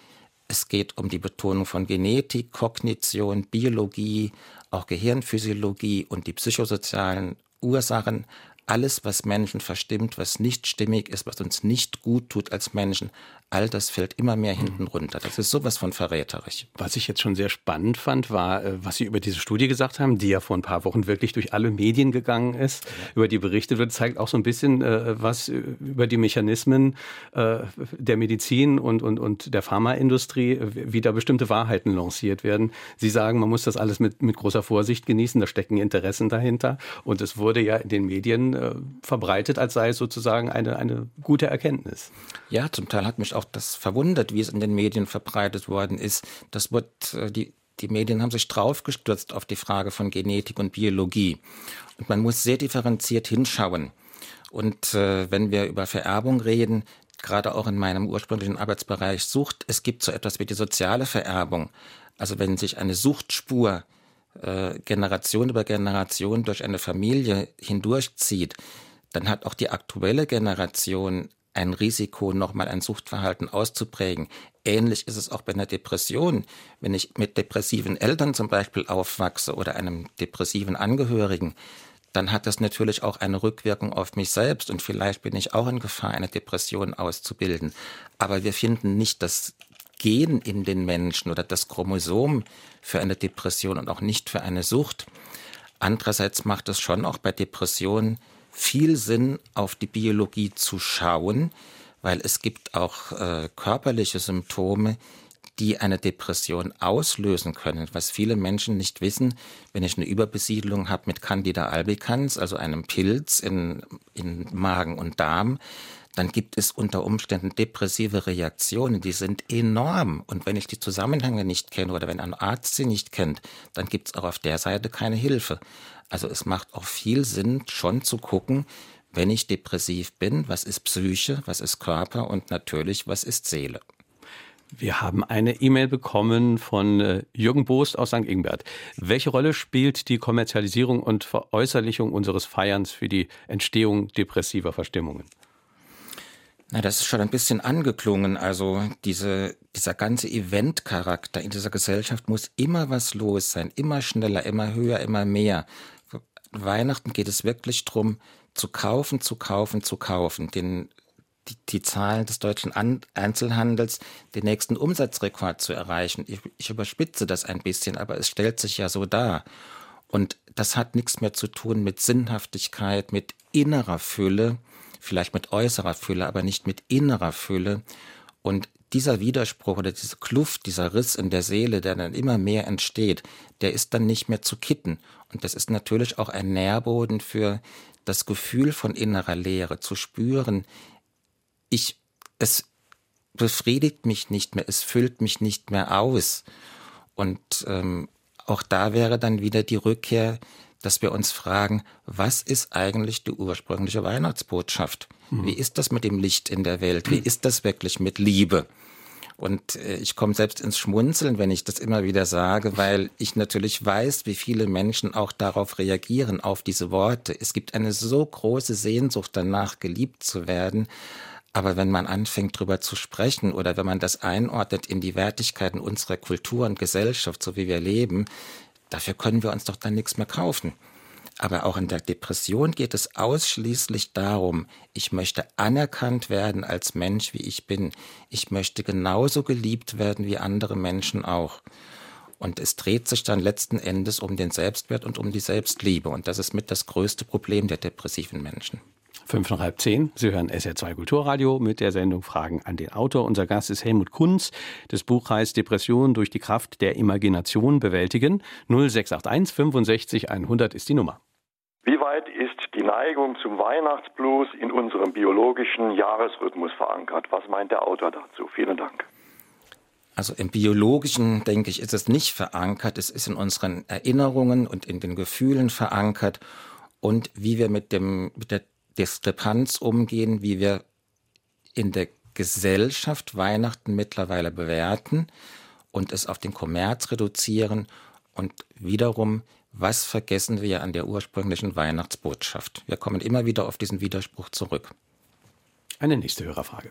C: es geht um die Betonung von Genetik, Kognition, Biologie, auch Gehirnphysiologie und die psychosozialen Ursachen, alles, was Menschen verstimmt, was nicht stimmig ist, was uns nicht gut tut als Menschen, all das fällt immer mehr hinten runter. Das ist sowas von verräterisch.
B: Was ich jetzt schon sehr spannend fand, war, äh, was Sie über diese Studie gesagt haben, die ja vor ein paar Wochen wirklich durch alle Medien gegangen ist, ja. über die berichtet wird, zeigt auch so ein bisschen äh, was über die Mechanismen äh, der Medizin und, und, und der Pharmaindustrie, wie da bestimmte Wahrheiten lanciert werden. Sie sagen, man muss das alles mit, mit großer Vorsicht genießen, da stecken Interessen dahinter. Und es wurde ja in den Medien verbreitet, als sei es sozusagen eine, eine gute Erkenntnis.
C: Ja, zum Teil hat mich auch das verwundert, wie es in den Medien verbreitet worden ist. Das wird, äh, die, die Medien haben sich draufgestürzt auf die Frage von Genetik und Biologie. Und man muss sehr differenziert hinschauen. Und äh, wenn wir über Vererbung reden, gerade auch in meinem ursprünglichen Arbeitsbereich Sucht, es gibt so etwas wie die soziale Vererbung. Also wenn sich eine Suchtspur äh, Generation über Generation durch eine Familie hindurchzieht, dann hat auch die aktuelle Generation ein Risiko, nochmal ein Suchtverhalten auszuprägen. Ähnlich ist es auch bei einer Depression. Wenn ich mit depressiven Eltern zum Beispiel aufwachse oder einem depressiven Angehörigen, dann hat das natürlich auch eine Rückwirkung auf mich selbst und vielleicht bin ich auch in Gefahr, eine Depression auszubilden. Aber wir finden nicht das Gen in den Menschen oder das Chromosom für eine Depression und auch nicht für eine Sucht. Andererseits macht es schon auch bei Depressionen viel Sinn, auf die Biologie zu schauen, weil es gibt auch äh, körperliche Symptome, die eine Depression auslösen können. Was viele Menschen nicht wissen, wenn ich eine Überbesiedlung habe mit Candida albicans, also einem Pilz in, in Magen und Darm, dann gibt es unter Umständen depressive Reaktionen, die sind enorm. Und wenn ich die Zusammenhänge nicht kenne oder wenn ein Arzt sie nicht kennt, dann gibt es auch auf der Seite keine Hilfe. Also es macht auch viel Sinn, schon zu gucken, wenn ich depressiv bin, was ist Psyche, was ist Körper und natürlich, was ist Seele.
B: Wir haben eine E-Mail bekommen von äh, Jürgen Boost aus St. Ingbert. Welche Rolle spielt die Kommerzialisierung und Veräußerlichung unseres Feierns für die Entstehung depressiver Verstimmungen?
C: Na, das ist schon ein bisschen angeklungen. Also diese, dieser ganze Eventcharakter in dieser Gesellschaft muss immer was los sein, immer schneller, immer höher, immer mehr. Weihnachten geht es wirklich darum, zu kaufen, zu kaufen, zu kaufen, den die, die Zahlen des deutschen An Einzelhandels den nächsten Umsatzrekord zu erreichen. Ich, ich überspitze das ein bisschen, aber es stellt sich ja so dar. Und das hat nichts mehr zu tun mit Sinnhaftigkeit, mit innerer Fülle, vielleicht mit äußerer Fülle, aber nicht mit innerer Fülle. Und dieser Widerspruch oder diese Kluft, dieser Riss in der Seele, der dann immer mehr entsteht, der ist dann nicht mehr zu kitten. Und das ist natürlich auch ein Nährboden für das Gefühl von innerer Leere, zu spüren, ich, es befriedigt mich nicht mehr, es füllt mich nicht mehr aus. Und ähm, auch da wäre dann wieder die Rückkehr, dass wir uns fragen, was ist eigentlich die ursprüngliche Weihnachtsbotschaft? Mhm. Wie ist das mit dem Licht in der Welt? Wie ist das wirklich mit Liebe? Und äh, ich komme selbst ins Schmunzeln, wenn ich das immer wieder sage, weil ich natürlich weiß, wie viele Menschen auch darauf reagieren, auf diese Worte. Es gibt eine so große Sehnsucht danach, geliebt zu werden. Aber wenn man anfängt, darüber zu sprechen oder wenn man das einordnet in die Wertigkeiten unserer Kultur und Gesellschaft, so wie wir leben, dafür können wir uns doch dann nichts mehr kaufen. Aber auch in der Depression geht es ausschließlich darum, ich möchte anerkannt werden als Mensch, wie ich bin. Ich möchte genauso geliebt werden wie andere Menschen auch. Und es dreht sich dann letzten Endes um den Selbstwert und um die Selbstliebe. Und das ist mit das größte Problem der depressiven Menschen.
B: Fünf nach halb zehn. Sie hören SR2 Kulturradio mit der Sendung Fragen an den Autor. Unser Gast ist Helmut Kunz. Das Buch heißt Depression durch die Kraft der Imagination bewältigen. 0681 65 100 ist die Nummer.
G: Wie weit ist die Neigung zum Weihnachtsblues in unserem biologischen Jahresrhythmus verankert? Was meint der Autor dazu? Vielen Dank.
C: Also im biologischen, denke ich, ist es nicht verankert. Es ist in unseren Erinnerungen und in den Gefühlen verankert. Und wie wir mit, dem, mit der Diskrepanz umgehen, wie wir in der Gesellschaft Weihnachten mittlerweile bewerten und es auf den Kommerz reduzieren und wiederum, was vergessen wir an der ursprünglichen Weihnachtsbotschaft? Wir kommen immer wieder auf diesen Widerspruch zurück.
B: Eine nächste Hörerfrage.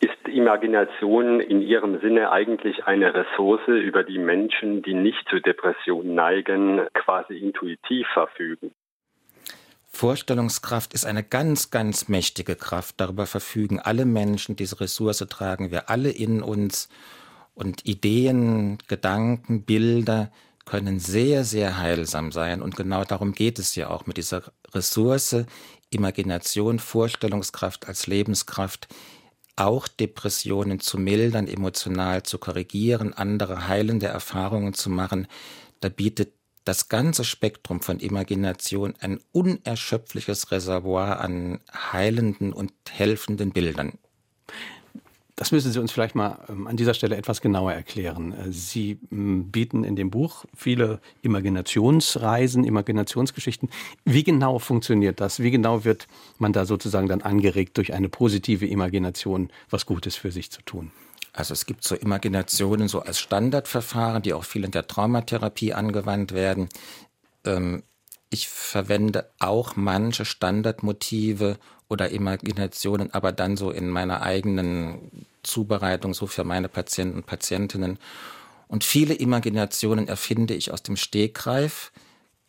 H: Ist Imagination in Ihrem Sinne eigentlich eine Ressource, über die Menschen, die nicht zu Depressionen neigen, quasi intuitiv verfügen?
C: Vorstellungskraft ist eine ganz, ganz mächtige Kraft. Darüber verfügen alle Menschen. Diese Ressource tragen wir alle in uns. Und Ideen, Gedanken, Bilder können sehr, sehr heilsam sein. Und genau darum geht es ja auch mit dieser Ressource, Imagination, Vorstellungskraft als Lebenskraft, auch Depressionen zu mildern, emotional zu korrigieren, andere heilende Erfahrungen zu machen. Da bietet das ganze Spektrum von Imagination ein unerschöpfliches Reservoir an heilenden und helfenden Bildern.
B: Das müssen Sie uns vielleicht mal ähm, an dieser Stelle etwas genauer erklären. Äh, Sie bieten in dem Buch viele Imaginationsreisen, Imaginationsgeschichten. Wie genau funktioniert das? Wie genau wird man da sozusagen dann angeregt, durch eine positive Imagination was Gutes für sich zu tun?
C: Also es gibt so Imaginationen so als Standardverfahren, die auch viel in der Traumatherapie angewandt werden. Ähm, ich verwende auch manche Standardmotive oder Imaginationen, aber dann so in meiner eigenen Zubereitung, so für meine Patienten und Patientinnen. Und viele Imaginationen erfinde ich aus dem Stegreif,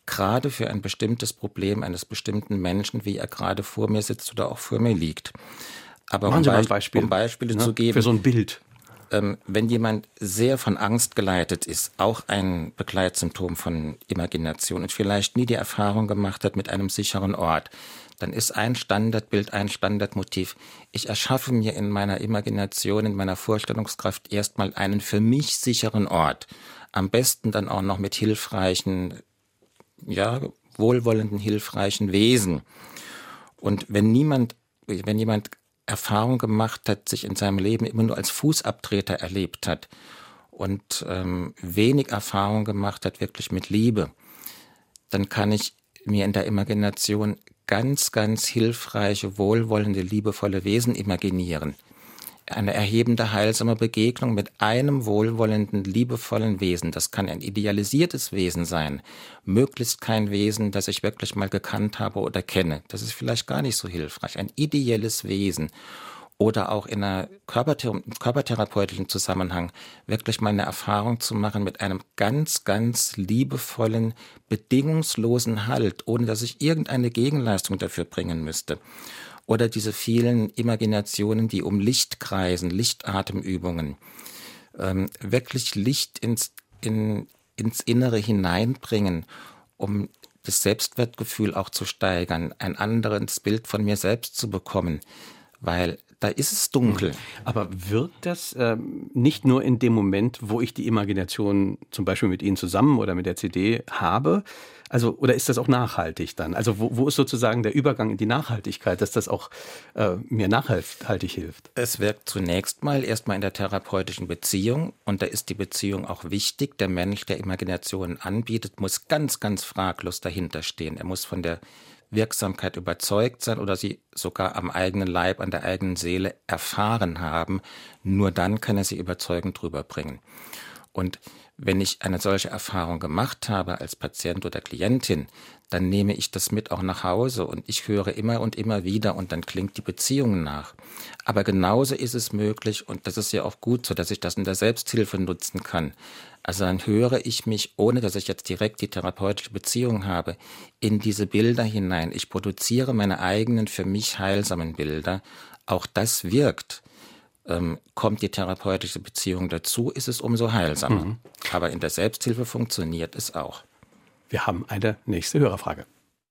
C: gerade für ein bestimmtes Problem eines bestimmten Menschen, wie er gerade vor mir sitzt oder auch vor mir liegt.
B: Aber Machen um, Be Beispiel. um Beispiele ja, zu geben. Für so ein Bild.
C: Ähm, wenn jemand sehr von Angst geleitet ist, auch ein Begleitsymptom von Imagination und vielleicht nie die Erfahrung gemacht hat mit einem sicheren Ort, dann ist ein Standardbild, ein Standardmotiv. Ich erschaffe mir in meiner Imagination, in meiner Vorstellungskraft erstmal einen für mich sicheren Ort. Am besten dann auch noch mit hilfreichen, ja, wohlwollenden, hilfreichen Wesen. Und wenn niemand, wenn jemand Erfahrung gemacht hat, sich in seinem Leben immer nur als Fußabtreter erlebt hat und ähm, wenig Erfahrung gemacht hat, wirklich mit Liebe, dann kann ich mir in der Imagination ganz, ganz hilfreiche, wohlwollende, liebevolle Wesen imaginieren eine erhebende, heilsame Begegnung mit einem wohlwollenden, liebevollen Wesen. Das kann ein idealisiertes Wesen sein, möglichst kein Wesen, das ich wirklich mal gekannt habe oder kenne. Das ist vielleicht gar nicht so hilfreich. Ein ideelles Wesen oder auch in einer Körperthera körpertherapeutischen Zusammenhang wirklich mal eine Erfahrung zu machen mit einem ganz, ganz liebevollen, bedingungslosen Halt, ohne dass ich irgendeine Gegenleistung dafür bringen müsste oder diese vielen Imaginationen, die um Licht kreisen, Lichtatemübungen, ähm, wirklich Licht ins, in, ins Innere hineinbringen, um das Selbstwertgefühl auch zu steigern, ein anderes Bild von mir selbst zu bekommen, weil da ist es dunkel.
B: Aber wirkt das ähm, nicht nur in dem Moment, wo ich die Imagination zum Beispiel mit Ihnen zusammen oder mit der CD habe? Also, oder ist das auch nachhaltig dann? Also, wo, wo ist sozusagen der Übergang in die Nachhaltigkeit, dass das auch äh, mir nachhaltig hilft?
C: Es wirkt zunächst mal erstmal in der therapeutischen Beziehung und da ist die Beziehung auch wichtig. Der Mensch, der Imaginationen anbietet, muss ganz, ganz fraglos dahinter stehen. Er muss von der Wirksamkeit überzeugt sein oder sie sogar am eigenen Leib, an der eigenen Seele erfahren haben. Nur dann kann er sie überzeugend drüber bringen. Und wenn ich eine solche Erfahrung gemacht habe als Patient oder Klientin, dann nehme ich das mit auch nach Hause und ich höre immer und immer wieder und dann klingt die Beziehung nach. Aber genauso ist es möglich und das ist ja auch gut so, dass ich das in der Selbsthilfe nutzen kann. Also dann höre ich mich, ohne dass ich jetzt direkt die therapeutische Beziehung habe, in diese Bilder hinein. Ich produziere meine eigenen für mich heilsamen Bilder. Auch das wirkt. Ähm, kommt die therapeutische Beziehung dazu, ist es umso heilsamer. Mhm. Aber in der Selbsthilfe funktioniert es auch.
B: Wir haben eine nächste Hörerfrage.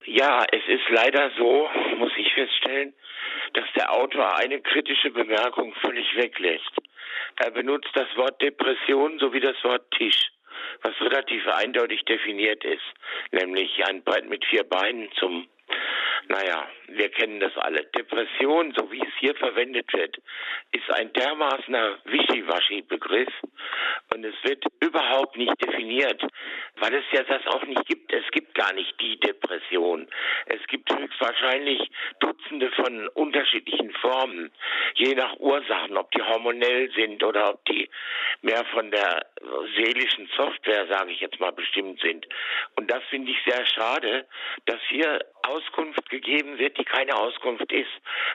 I: Ja, es ist leider so, muss ich feststellen, dass der Autor eine kritische Bemerkung völlig weglässt. Er benutzt das Wort Depression sowie das Wort Tisch, was relativ eindeutig definiert ist, nämlich ein Brett mit vier Beinen zum naja, wir kennen das alle. Depression, so wie es hier verwendet wird, ist ein dermaßener Wischiwaschi-Begriff und es wird überhaupt nicht definiert, weil es ja das auch nicht gibt. Es gibt gar nicht die Depression. Es gibt höchstwahrscheinlich Dutzende von unterschiedlichen Formen, je nach Ursachen, ob die hormonell sind oder ob die mehr von der seelischen Software, sage ich jetzt mal, bestimmt sind. Und das finde ich sehr schade, dass hier Auskunft gegeben wird, die keine Auskunft ist,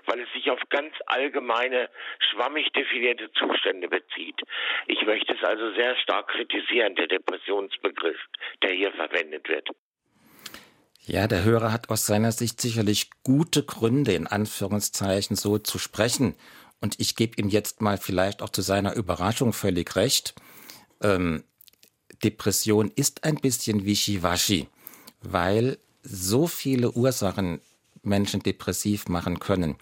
I: weil es sich auf ganz allgemeine, schwammig definierte Zustände bezieht. Ich möchte es also sehr stark kritisieren, der Depressionsbegriff, der hier verwendet wird.
C: Ja, der Hörer hat aus seiner Sicht sicherlich gute Gründe, in Anführungszeichen so zu sprechen. Und ich gebe ihm jetzt mal vielleicht auch zu seiner Überraschung völlig recht. Ähm, Depression ist ein bisschen wischiwaschi, weil so viele Ursachen Menschen depressiv machen können.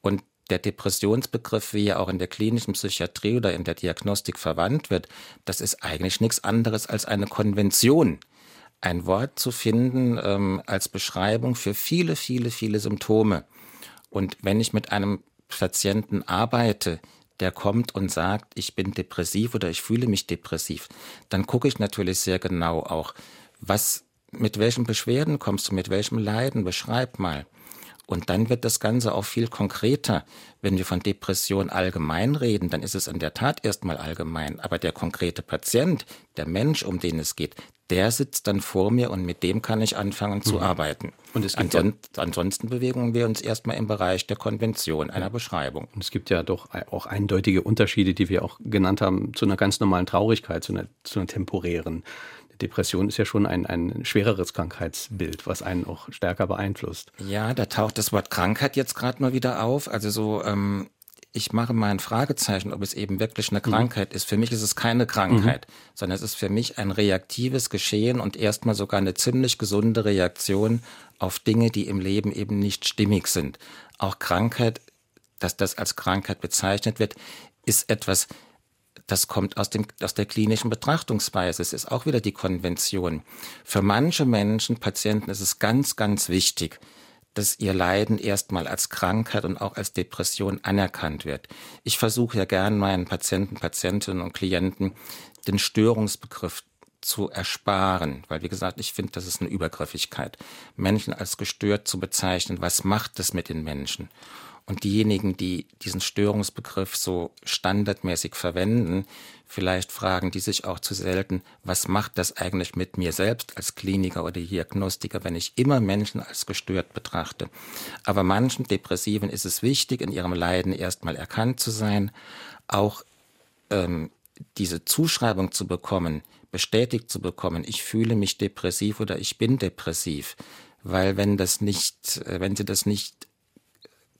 C: Und der Depressionsbegriff, wie er auch in der klinischen Psychiatrie oder in der Diagnostik verwandt wird, das ist eigentlich nichts anderes als eine Konvention. Ein Wort zu finden ähm, als Beschreibung für viele, viele, viele Symptome. Und wenn ich mit einem Patienten arbeite, der kommt und sagt, ich bin depressiv oder ich fühle mich depressiv, dann gucke ich natürlich sehr genau auch, was mit welchen Beschwerden kommst du, mit welchem Leiden, beschreib mal. Und dann wird das Ganze auch viel konkreter. Wenn wir von Depression allgemein reden, dann ist es in der Tat erstmal allgemein. Aber der konkrete Patient, der Mensch, um den es geht, der sitzt dann vor mir und mit dem kann ich anfangen zu mhm. arbeiten. Und es gibt Anson ja, ansonsten bewegen wir uns erstmal im Bereich der Konvention, einer Beschreibung.
B: Und es gibt ja doch auch eindeutige Unterschiede, die wir auch genannt haben, zu einer ganz normalen Traurigkeit, zu einer, zu einer temporären. Depression ist ja schon ein, ein schwereres Krankheitsbild, was einen auch stärker beeinflusst.
C: Ja, da taucht das Wort Krankheit jetzt gerade mal wieder auf. Also so, ähm, ich mache mal ein Fragezeichen, ob es eben wirklich eine mhm. Krankheit mhm. ist. Für mich ist es keine Krankheit, mhm. sondern es ist für mich ein reaktives Geschehen und erstmal sogar eine ziemlich gesunde Reaktion auf Dinge, die im Leben eben nicht stimmig sind. Auch Krankheit, dass das als Krankheit bezeichnet wird, ist etwas, das kommt aus, dem, aus der klinischen Betrachtungsweise. Es ist auch wieder die Konvention. Für manche Menschen, Patienten, ist es ganz, ganz wichtig, dass ihr Leiden erstmal als Krankheit und auch als Depression anerkannt wird. Ich versuche ja gern meinen Patienten, Patientinnen und Klienten den Störungsbegriff zu ersparen, weil wie gesagt, ich finde, das ist eine Übergriffigkeit, Menschen als gestört zu bezeichnen. Was macht das mit den Menschen? Und diejenigen, die diesen Störungsbegriff so standardmäßig verwenden, vielleicht fragen die sich auch zu selten, was macht das eigentlich mit mir selbst als Kliniker oder Diagnostiker, wenn ich immer Menschen als gestört betrachte. Aber manchen Depressiven ist es wichtig, in ihrem Leiden erstmal erkannt zu sein, auch ähm, diese Zuschreibung zu bekommen, bestätigt zu bekommen, ich fühle mich depressiv oder ich bin depressiv. Weil wenn das nicht, äh, wenn sie das nicht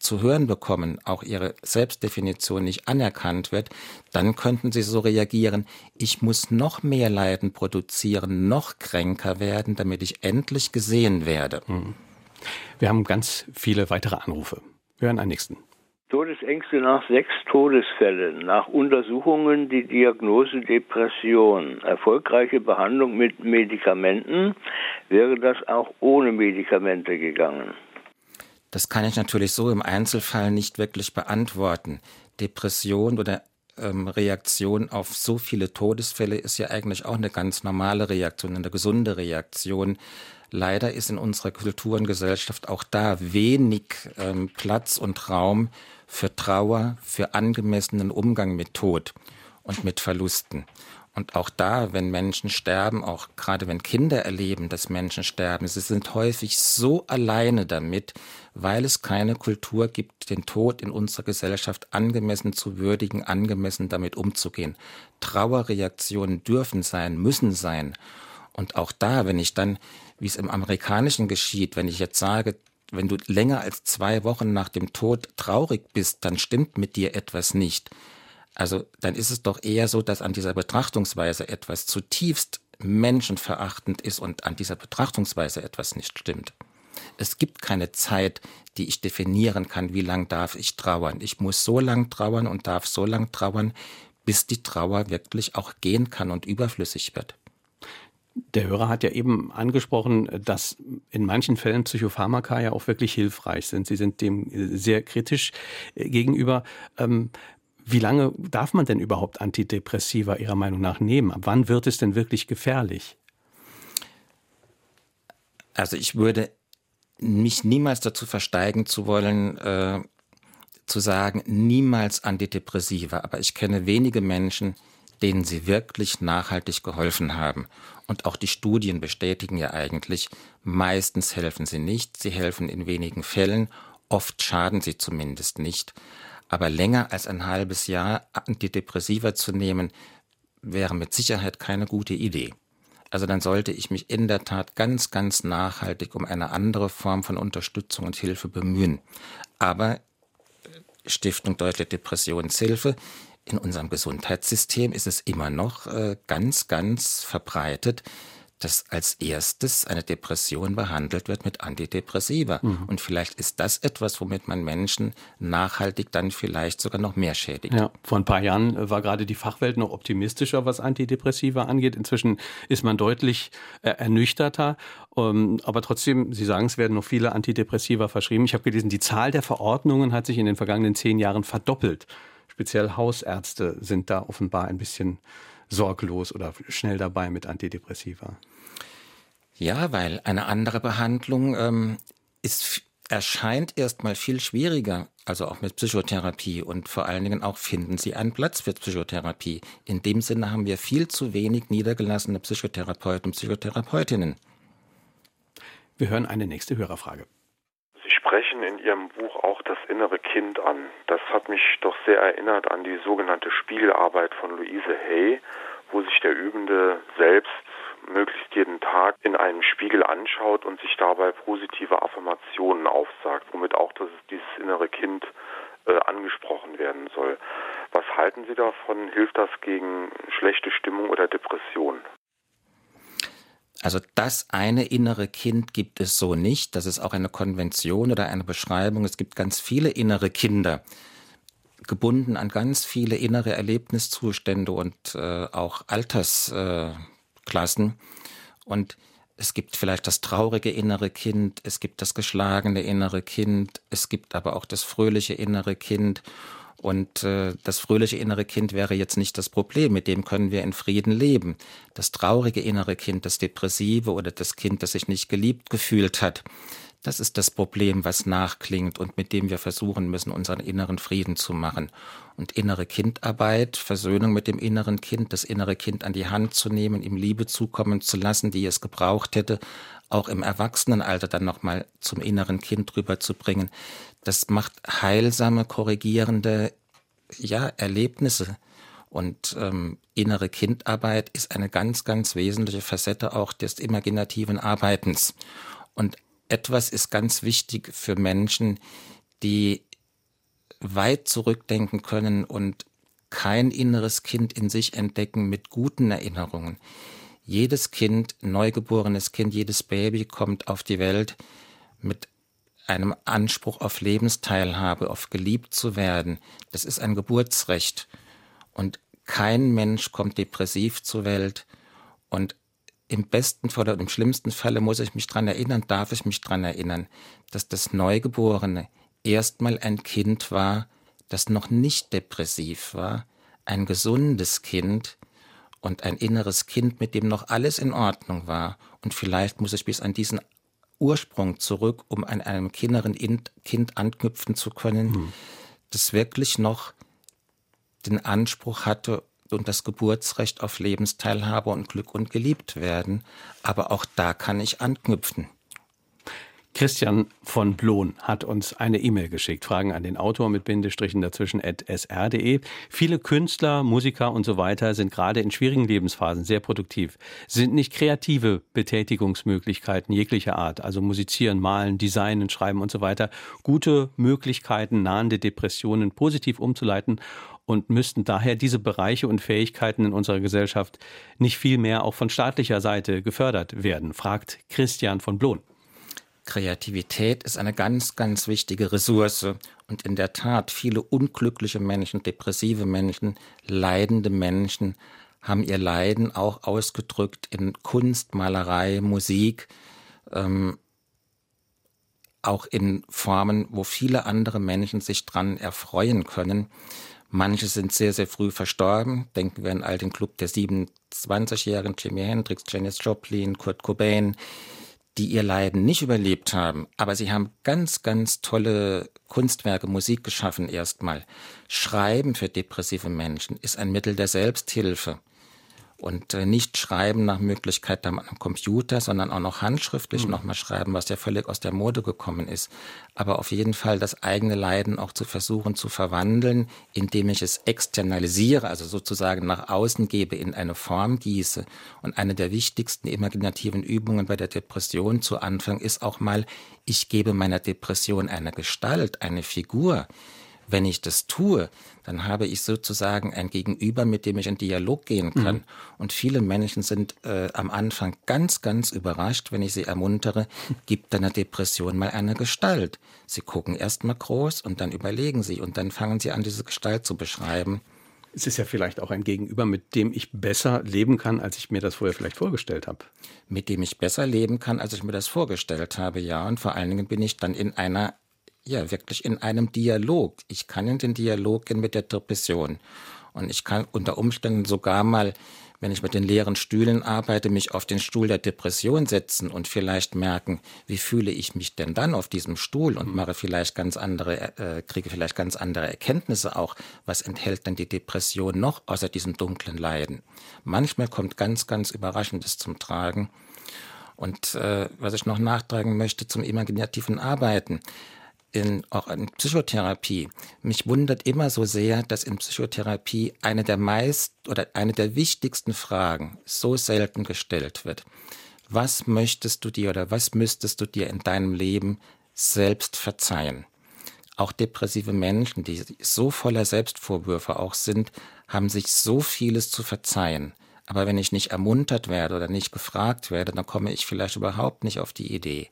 C: zu hören bekommen, auch ihre Selbstdefinition nicht anerkannt wird, dann könnten sie so reagieren, ich muss noch mehr Leiden produzieren, noch kränker werden, damit ich endlich gesehen werde. Hm.
B: Wir haben ganz viele weitere Anrufe. Wir hören einen nächsten.
J: Todesängste nach sechs Todesfällen, nach Untersuchungen die Diagnose Depression, erfolgreiche Behandlung mit Medikamenten, wäre das auch ohne Medikamente gegangen?
C: Das kann ich natürlich so im Einzelfall nicht wirklich beantworten. Depression oder ähm, Reaktion auf so viele Todesfälle ist ja eigentlich auch eine ganz normale Reaktion, eine gesunde Reaktion. Leider ist in unserer Kultur und Gesellschaft auch da wenig ähm, Platz und Raum für Trauer, für angemessenen Umgang mit Tod und mit Verlusten. Und auch da, wenn Menschen sterben, auch gerade wenn Kinder erleben, dass Menschen sterben, sie sind häufig so alleine damit, weil es keine Kultur gibt, den Tod in unserer Gesellschaft angemessen zu würdigen, angemessen damit umzugehen. Trauerreaktionen dürfen sein, müssen sein. Und auch da, wenn ich dann, wie es im Amerikanischen geschieht, wenn ich jetzt sage, wenn du länger als zwei Wochen nach dem Tod traurig bist, dann stimmt mit dir etwas nicht also dann ist es doch eher so, dass an dieser Betrachtungsweise etwas zutiefst menschenverachtend ist und an dieser Betrachtungsweise etwas nicht stimmt. Es gibt keine Zeit, die ich definieren kann, wie lang darf ich trauern. Ich muss so lang trauern und darf so lang trauern, bis die Trauer wirklich auch gehen kann und überflüssig wird.
B: Der Hörer hat ja eben angesprochen, dass in manchen Fällen Psychopharmaka ja auch wirklich hilfreich sind. Sie sind dem sehr kritisch äh, gegenüber. Wie lange darf man denn überhaupt Antidepressiva Ihrer Meinung nach nehmen? Ab wann wird es denn wirklich gefährlich?
C: Also ich würde mich niemals dazu versteigen zu wollen, äh, zu sagen, niemals Antidepressiva. Aber ich kenne wenige Menschen, denen sie wirklich nachhaltig geholfen haben. Und auch die Studien bestätigen ja eigentlich, meistens helfen sie nicht, sie helfen in wenigen Fällen, oft schaden sie zumindest nicht. Aber länger als ein halbes Jahr Antidepressiva zu nehmen, wäre mit Sicherheit keine gute Idee. Also dann sollte ich mich in der Tat ganz, ganz nachhaltig um eine andere Form von Unterstützung und Hilfe bemühen. Aber äh, Stiftung Deutsche Depressionshilfe, in unserem Gesundheitssystem ist es immer noch äh, ganz, ganz verbreitet, dass als erstes eine Depression behandelt wird mit Antidepressiva. Mhm. Und vielleicht ist das etwas, womit man Menschen nachhaltig dann vielleicht sogar noch mehr schädigt.
B: Ja, vor ein paar Jahren äh, war gerade die Fachwelt noch optimistischer, was Antidepressiva angeht. Inzwischen ist man deutlich äh, ernüchterter. Ähm, aber trotzdem, Sie sagen, es werden noch viele Antidepressiva verschrieben. Ich habe gelesen, die Zahl der Verordnungen hat sich in den vergangenen zehn Jahren verdoppelt. Speziell Hausärzte sind da offenbar ein bisschen sorglos oder schnell dabei mit Antidepressiva?
C: Ja, weil eine andere Behandlung ähm, ist erscheint erstmal viel schwieriger, also auch mit Psychotherapie und vor allen Dingen auch finden Sie einen Platz für Psychotherapie. In dem Sinne haben wir viel zu wenig niedergelassene Psychotherapeuten und Psychotherapeutinnen.
B: Wir hören eine nächste Hörerfrage.
G: Sie sprechen in Ihrem Buch innere Kind an. Das hat mich doch sehr erinnert an die sogenannte Spiegelarbeit von Louise Hay, wo sich der Übende selbst möglichst jeden Tag in einem Spiegel anschaut und sich dabei positive Affirmationen aufsagt, womit auch das, dieses innere Kind äh, angesprochen werden soll. Was halten Sie davon? Hilft das gegen schlechte Stimmung oder Depression?
C: Also das eine innere Kind gibt es so nicht. Das ist auch eine Konvention oder eine Beschreibung. Es gibt ganz viele innere Kinder, gebunden an ganz viele innere Erlebniszustände und äh, auch Altersklassen. Äh, und es gibt vielleicht das traurige innere Kind, es gibt das geschlagene innere Kind, es gibt aber auch das fröhliche innere Kind. Und äh, das fröhliche innere Kind wäre jetzt nicht das Problem, mit dem können wir in Frieden leben. Das traurige innere Kind, das depressive oder das Kind, das sich nicht geliebt gefühlt hat, das ist das Problem, was nachklingt und mit dem wir versuchen müssen, unseren inneren Frieden zu machen. Und innere Kindarbeit, Versöhnung mit dem inneren Kind, das innere Kind an die Hand zu nehmen, ihm Liebe zukommen zu lassen, die es gebraucht hätte, auch im Erwachsenenalter dann nochmal zum inneren Kind rüberzubringen, das macht heilsame, korrigierende ja, Erlebnisse. Und ähm, innere Kindarbeit ist eine ganz, ganz wesentliche Facette auch des imaginativen Arbeitens. Und etwas ist ganz wichtig für Menschen, die weit zurückdenken können und kein inneres Kind in sich entdecken mit guten Erinnerungen. Jedes Kind, neugeborenes Kind, jedes Baby kommt auf die Welt mit einem Anspruch auf Lebensteilhabe, auf geliebt zu werden. Das ist ein Geburtsrecht. Und kein Mensch kommt depressiv zur Welt. Und im besten Fall oder im schlimmsten Falle muss ich mich dran erinnern, darf ich mich dran erinnern, dass das Neugeborene erstmal ein Kind war, das noch nicht depressiv war, ein gesundes Kind und ein inneres Kind, mit dem noch alles in Ordnung war. Und vielleicht muss ich bis an diesen Ursprung zurück, um an einem kinderen Kind anknüpfen zu können, hm. das wirklich noch den Anspruch hatte und das Geburtsrecht auf Lebensteilhabe und Glück und geliebt werden. Aber auch da kann ich anknüpfen.
B: Christian von Blohn hat uns eine E-Mail geschickt. Fragen an den Autor mit Bindestrichen dazwischen at sr.de. Viele Künstler, Musiker und so weiter sind gerade in schwierigen Lebensphasen sehr produktiv. Sind nicht kreative Betätigungsmöglichkeiten jeglicher Art, also musizieren, malen, designen, schreiben und so weiter, gute Möglichkeiten, nahende Depressionen positiv umzuleiten und müssten daher diese Bereiche und Fähigkeiten in unserer Gesellschaft nicht viel mehr auch von staatlicher Seite gefördert werden, fragt Christian von Blohn.
C: Kreativität ist eine ganz, ganz wichtige Ressource. Und in der Tat, viele unglückliche Menschen, depressive Menschen, leidende Menschen haben ihr Leiden auch ausgedrückt in Kunst, Malerei, Musik, ähm, auch in Formen, wo viele andere Menschen sich dran erfreuen können. Manche sind sehr, sehr früh verstorben. Denken wir an all den Club der 27-Jährigen, Jimi Hendrix, Janis Joplin, Kurt Cobain, die ihr Leiden nicht überlebt haben, aber sie haben ganz, ganz tolle Kunstwerke, Musik geschaffen erstmal. Schreiben für depressive Menschen ist ein Mittel der Selbsthilfe und äh, nicht schreiben nach Möglichkeit am Computer, sondern auch noch handschriftlich mhm. nochmal schreiben, was ja völlig aus der Mode gekommen ist. Aber auf jeden Fall das eigene Leiden auch zu versuchen zu verwandeln, indem ich es externalisiere, also sozusagen nach außen gebe, in eine Form gieße. Und eine der wichtigsten imaginativen Übungen bei der Depression zu Anfang ist auch mal, ich gebe meiner Depression eine Gestalt, eine Figur. Wenn ich das tue, dann habe ich sozusagen ein Gegenüber, mit dem ich in Dialog gehen kann. Mhm. Und viele Menschen sind äh, am Anfang ganz, ganz überrascht, wenn ich sie ermuntere, gibt deiner Depression mal eine Gestalt. Sie gucken erst mal groß und dann überlegen sie und dann fangen sie an, diese Gestalt zu beschreiben.
B: Es ist ja vielleicht auch ein Gegenüber, mit dem ich besser leben kann, als ich mir das vorher vielleicht vorgestellt habe.
C: Mit dem ich besser leben kann, als ich mir das vorgestellt habe, ja. Und vor allen Dingen bin ich dann in einer ja wirklich in einem Dialog. Ich kann in den Dialog gehen mit der Depression. Und ich kann unter Umständen sogar mal, wenn ich mit den leeren Stühlen arbeite, mich auf den Stuhl der Depression setzen und vielleicht merken, wie fühle ich mich denn dann auf diesem Stuhl und mache vielleicht ganz andere, äh, kriege vielleicht ganz andere Erkenntnisse auch. Was enthält denn die Depression noch außer diesem dunklen Leiden? Manchmal kommt ganz, ganz Überraschendes zum Tragen. Und äh, was ich noch nachtragen möchte zum imaginativen Arbeiten in, auch in Psychotherapie. Mich wundert immer so sehr, dass in Psychotherapie eine der meist oder eine der wichtigsten Fragen so selten gestellt wird. Was möchtest du dir oder was müsstest du dir in deinem Leben selbst verzeihen? Auch depressive Menschen, die so voller Selbstvorwürfe auch sind, haben sich so vieles zu verzeihen. Aber wenn ich nicht ermuntert werde oder nicht gefragt werde, dann komme ich vielleicht überhaupt nicht auf die Idee.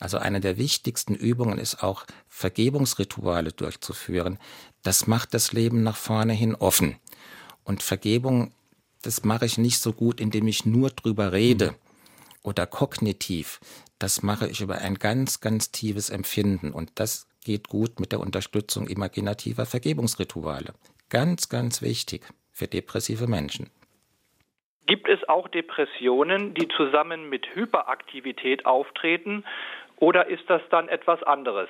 C: Also eine der wichtigsten Übungen ist auch Vergebungsrituale durchzuführen. Das macht das Leben nach vorne hin offen. Und Vergebung, das mache ich nicht so gut, indem ich nur drüber rede oder kognitiv. Das mache ich über ein ganz, ganz tiefes Empfinden. Und das geht gut mit der Unterstützung imaginativer Vergebungsrituale. Ganz, ganz wichtig für depressive Menschen.
K: Gibt es auch Depressionen, die zusammen mit Hyperaktivität auftreten oder ist das dann etwas anderes?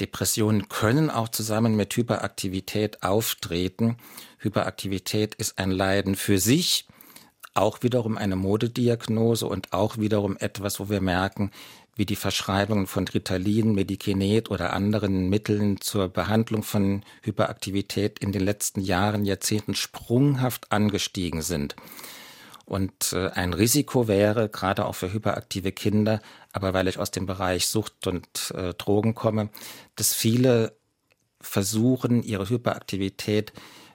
C: Depressionen können auch zusammen mit Hyperaktivität auftreten. Hyperaktivität ist ein Leiden für sich, auch wiederum eine Modediagnose und auch wiederum etwas, wo wir merken, wie die Verschreibungen von Ritalin, Medikinet oder anderen Mitteln zur Behandlung von Hyperaktivität in den letzten Jahren, Jahrzehnten sprunghaft angestiegen sind. Und äh, ein Risiko wäre, gerade auch für hyperaktive Kinder, aber weil ich aus dem Bereich Sucht und äh, Drogen komme, dass viele versuchen, ihre Hyperaktivität,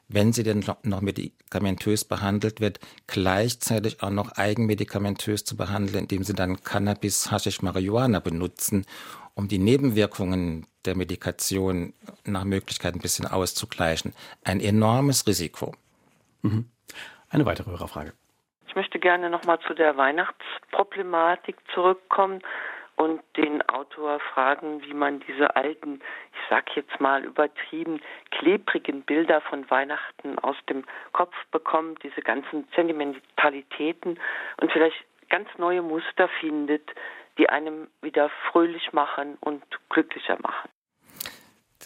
C: wenn sie denn noch medikamentös behandelt wird, gleichzeitig auch noch eigenmedikamentös zu behandeln, indem sie dann Cannabis, Haschisch, Marihuana benutzen, um die Nebenwirkungen der Medikation nach Möglichkeit ein bisschen auszugleichen. Ein enormes Risiko.
B: Mhm. Eine weitere Hörerfrage
L: möchte gerne nochmal zu der Weihnachtsproblematik zurückkommen und den Autor fragen, wie man diese alten, ich sag jetzt mal übertrieben, klebrigen Bilder von Weihnachten aus dem Kopf bekommt, diese ganzen Sentimentalitäten und vielleicht ganz neue Muster findet, die einem wieder fröhlich machen und glücklicher machen.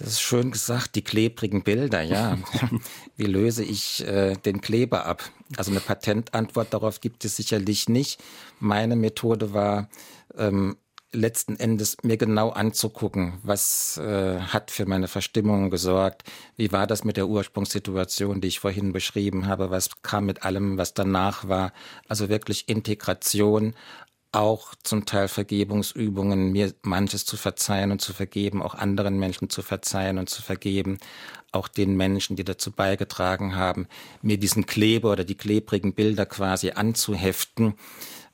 C: Das ist schön gesagt, die klebrigen Bilder, ja. Wie löse ich äh, den Kleber ab? Also eine Patentantwort darauf gibt es sicherlich nicht. Meine Methode war, ähm, letzten Endes mir genau anzugucken, was äh, hat für meine Verstimmung gesorgt, wie war das mit der Ursprungssituation, die ich vorhin beschrieben habe, was kam mit allem, was danach war. Also wirklich Integration, auch zum Teil Vergebungsübungen, mir manches zu verzeihen und zu vergeben, auch anderen Menschen zu verzeihen und zu vergeben, auch den Menschen, die dazu beigetragen haben, mir diesen Kleber oder die klebrigen Bilder quasi anzuheften.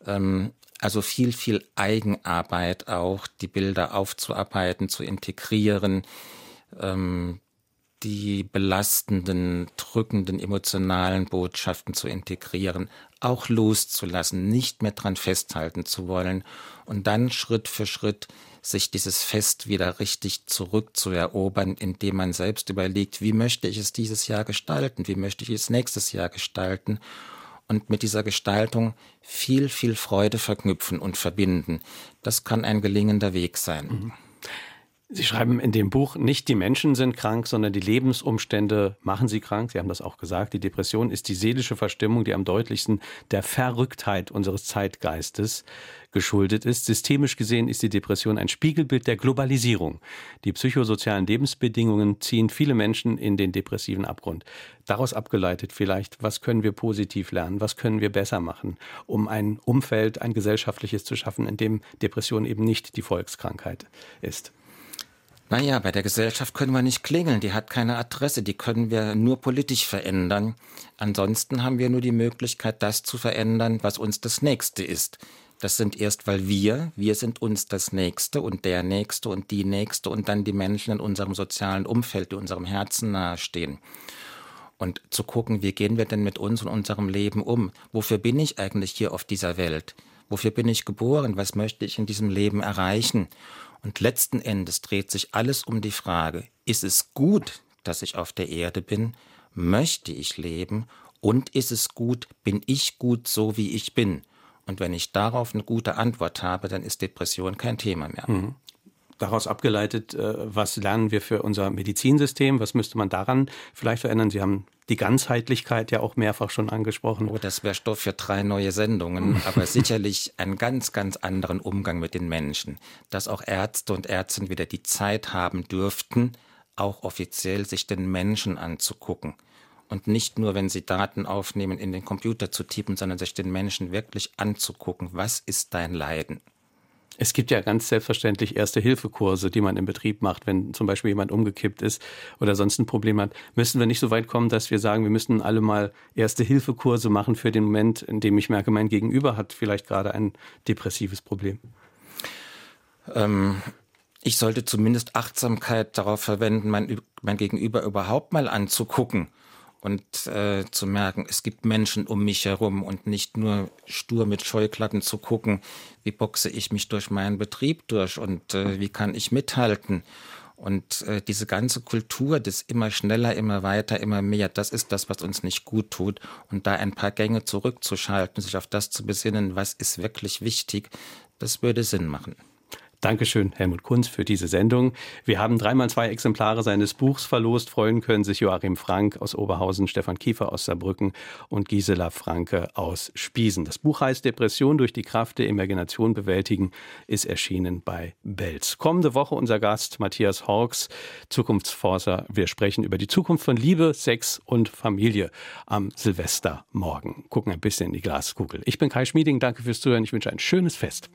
C: Ähm, also viel, viel Eigenarbeit auch, die Bilder aufzuarbeiten, zu integrieren, ähm, die belastenden, drückenden, emotionalen Botschaften zu integrieren, auch loszulassen, nicht mehr dran festhalten zu wollen und dann Schritt für Schritt sich dieses Fest wieder richtig zurückzuerobern, indem man selbst überlegt, wie möchte ich es dieses Jahr gestalten, wie möchte ich es nächstes Jahr gestalten und mit dieser Gestaltung viel, viel Freude verknüpfen und verbinden. Das kann ein gelingender Weg sein. Mhm.
B: Sie schreiben in dem Buch, nicht die Menschen sind krank, sondern die Lebensumstände machen sie krank. Sie haben das auch gesagt. Die Depression ist die seelische Verstimmung, die am deutlichsten der Verrücktheit unseres Zeitgeistes geschuldet ist. Systemisch gesehen ist die Depression ein Spiegelbild der Globalisierung. Die psychosozialen Lebensbedingungen ziehen viele Menschen in den depressiven Abgrund. Daraus abgeleitet vielleicht, was können wir positiv lernen, was können wir besser machen, um ein Umfeld, ein gesellschaftliches zu schaffen, in dem Depression eben nicht die Volkskrankheit ist.
C: Naja, bei der Gesellschaft können wir nicht klingeln, die hat keine Adresse, die können wir nur politisch verändern. Ansonsten haben wir nur die Möglichkeit, das zu verändern, was uns das Nächste ist. Das sind erst weil wir, wir sind uns das Nächste und der Nächste und die Nächste und dann die Menschen in unserem sozialen Umfeld, die unserem Herzen nahestehen. Und zu gucken, wie gehen wir denn mit uns und unserem Leben um? Wofür bin ich eigentlich hier auf dieser Welt? Wofür bin ich geboren? Was möchte ich in diesem Leben erreichen? Und letzten Endes dreht sich alles um die Frage, ist es gut, dass ich auf der Erde bin? Möchte ich leben? Und ist es gut, bin ich gut so, wie ich bin? Und wenn ich darauf eine gute Antwort habe, dann ist Depression kein Thema mehr. Mhm
B: daraus abgeleitet, äh, was lernen wir für unser Medizinsystem, was müsste man daran vielleicht verändern? Sie haben die Ganzheitlichkeit ja auch mehrfach schon angesprochen.
C: Oh, das wäre Stoff für drei neue Sendungen, aber sicherlich einen ganz, ganz anderen Umgang mit den Menschen. Dass auch Ärzte und Ärztinnen wieder die Zeit haben dürften, auch offiziell sich den Menschen anzugucken. Und nicht nur, wenn sie Daten aufnehmen, in den Computer zu tippen, sondern sich den Menschen wirklich anzugucken. Was ist dein Leiden?
B: Es gibt ja ganz selbstverständlich Erste-Hilfe-Kurse, die man im Betrieb macht, wenn zum Beispiel jemand umgekippt ist oder sonst ein Problem hat. Müssen wir nicht so weit kommen, dass wir sagen, wir müssen alle mal Erste-Hilfe-Kurse machen für den Moment, in dem ich merke, mein Gegenüber hat vielleicht gerade ein depressives Problem?
C: Ähm, ich sollte zumindest Achtsamkeit darauf verwenden, mein, mein Gegenüber überhaupt mal anzugucken und äh, zu merken, es gibt Menschen um mich herum und nicht nur stur mit Scheuklappen zu gucken, wie boxe ich mich durch meinen Betrieb durch und äh, wie kann ich mithalten. Und äh, diese ganze Kultur des immer schneller, immer weiter, immer mehr, das ist das, was uns nicht gut tut. Und da ein paar Gänge zurückzuschalten, sich auf das zu besinnen, was ist wirklich wichtig, das würde Sinn machen.
B: Dankeschön, Helmut Kunz, für diese Sendung. Wir haben dreimal zwei Exemplare seines Buchs verlost. Freuen können sich Joachim Frank aus Oberhausen, Stefan Kiefer aus Saarbrücken und Gisela Franke aus Spiesen. Das Buch heißt Depression durch die Kraft der Imagination bewältigen, ist erschienen bei Belz. Kommende Woche unser Gast Matthias Horks, Zukunftsforscher. Wir sprechen über die Zukunft von Liebe, Sex und Familie am Silvestermorgen. Gucken ein bisschen in die Glaskugel. Ich bin Kai Schmieding. Danke fürs Zuhören. Ich wünsche ein schönes Fest.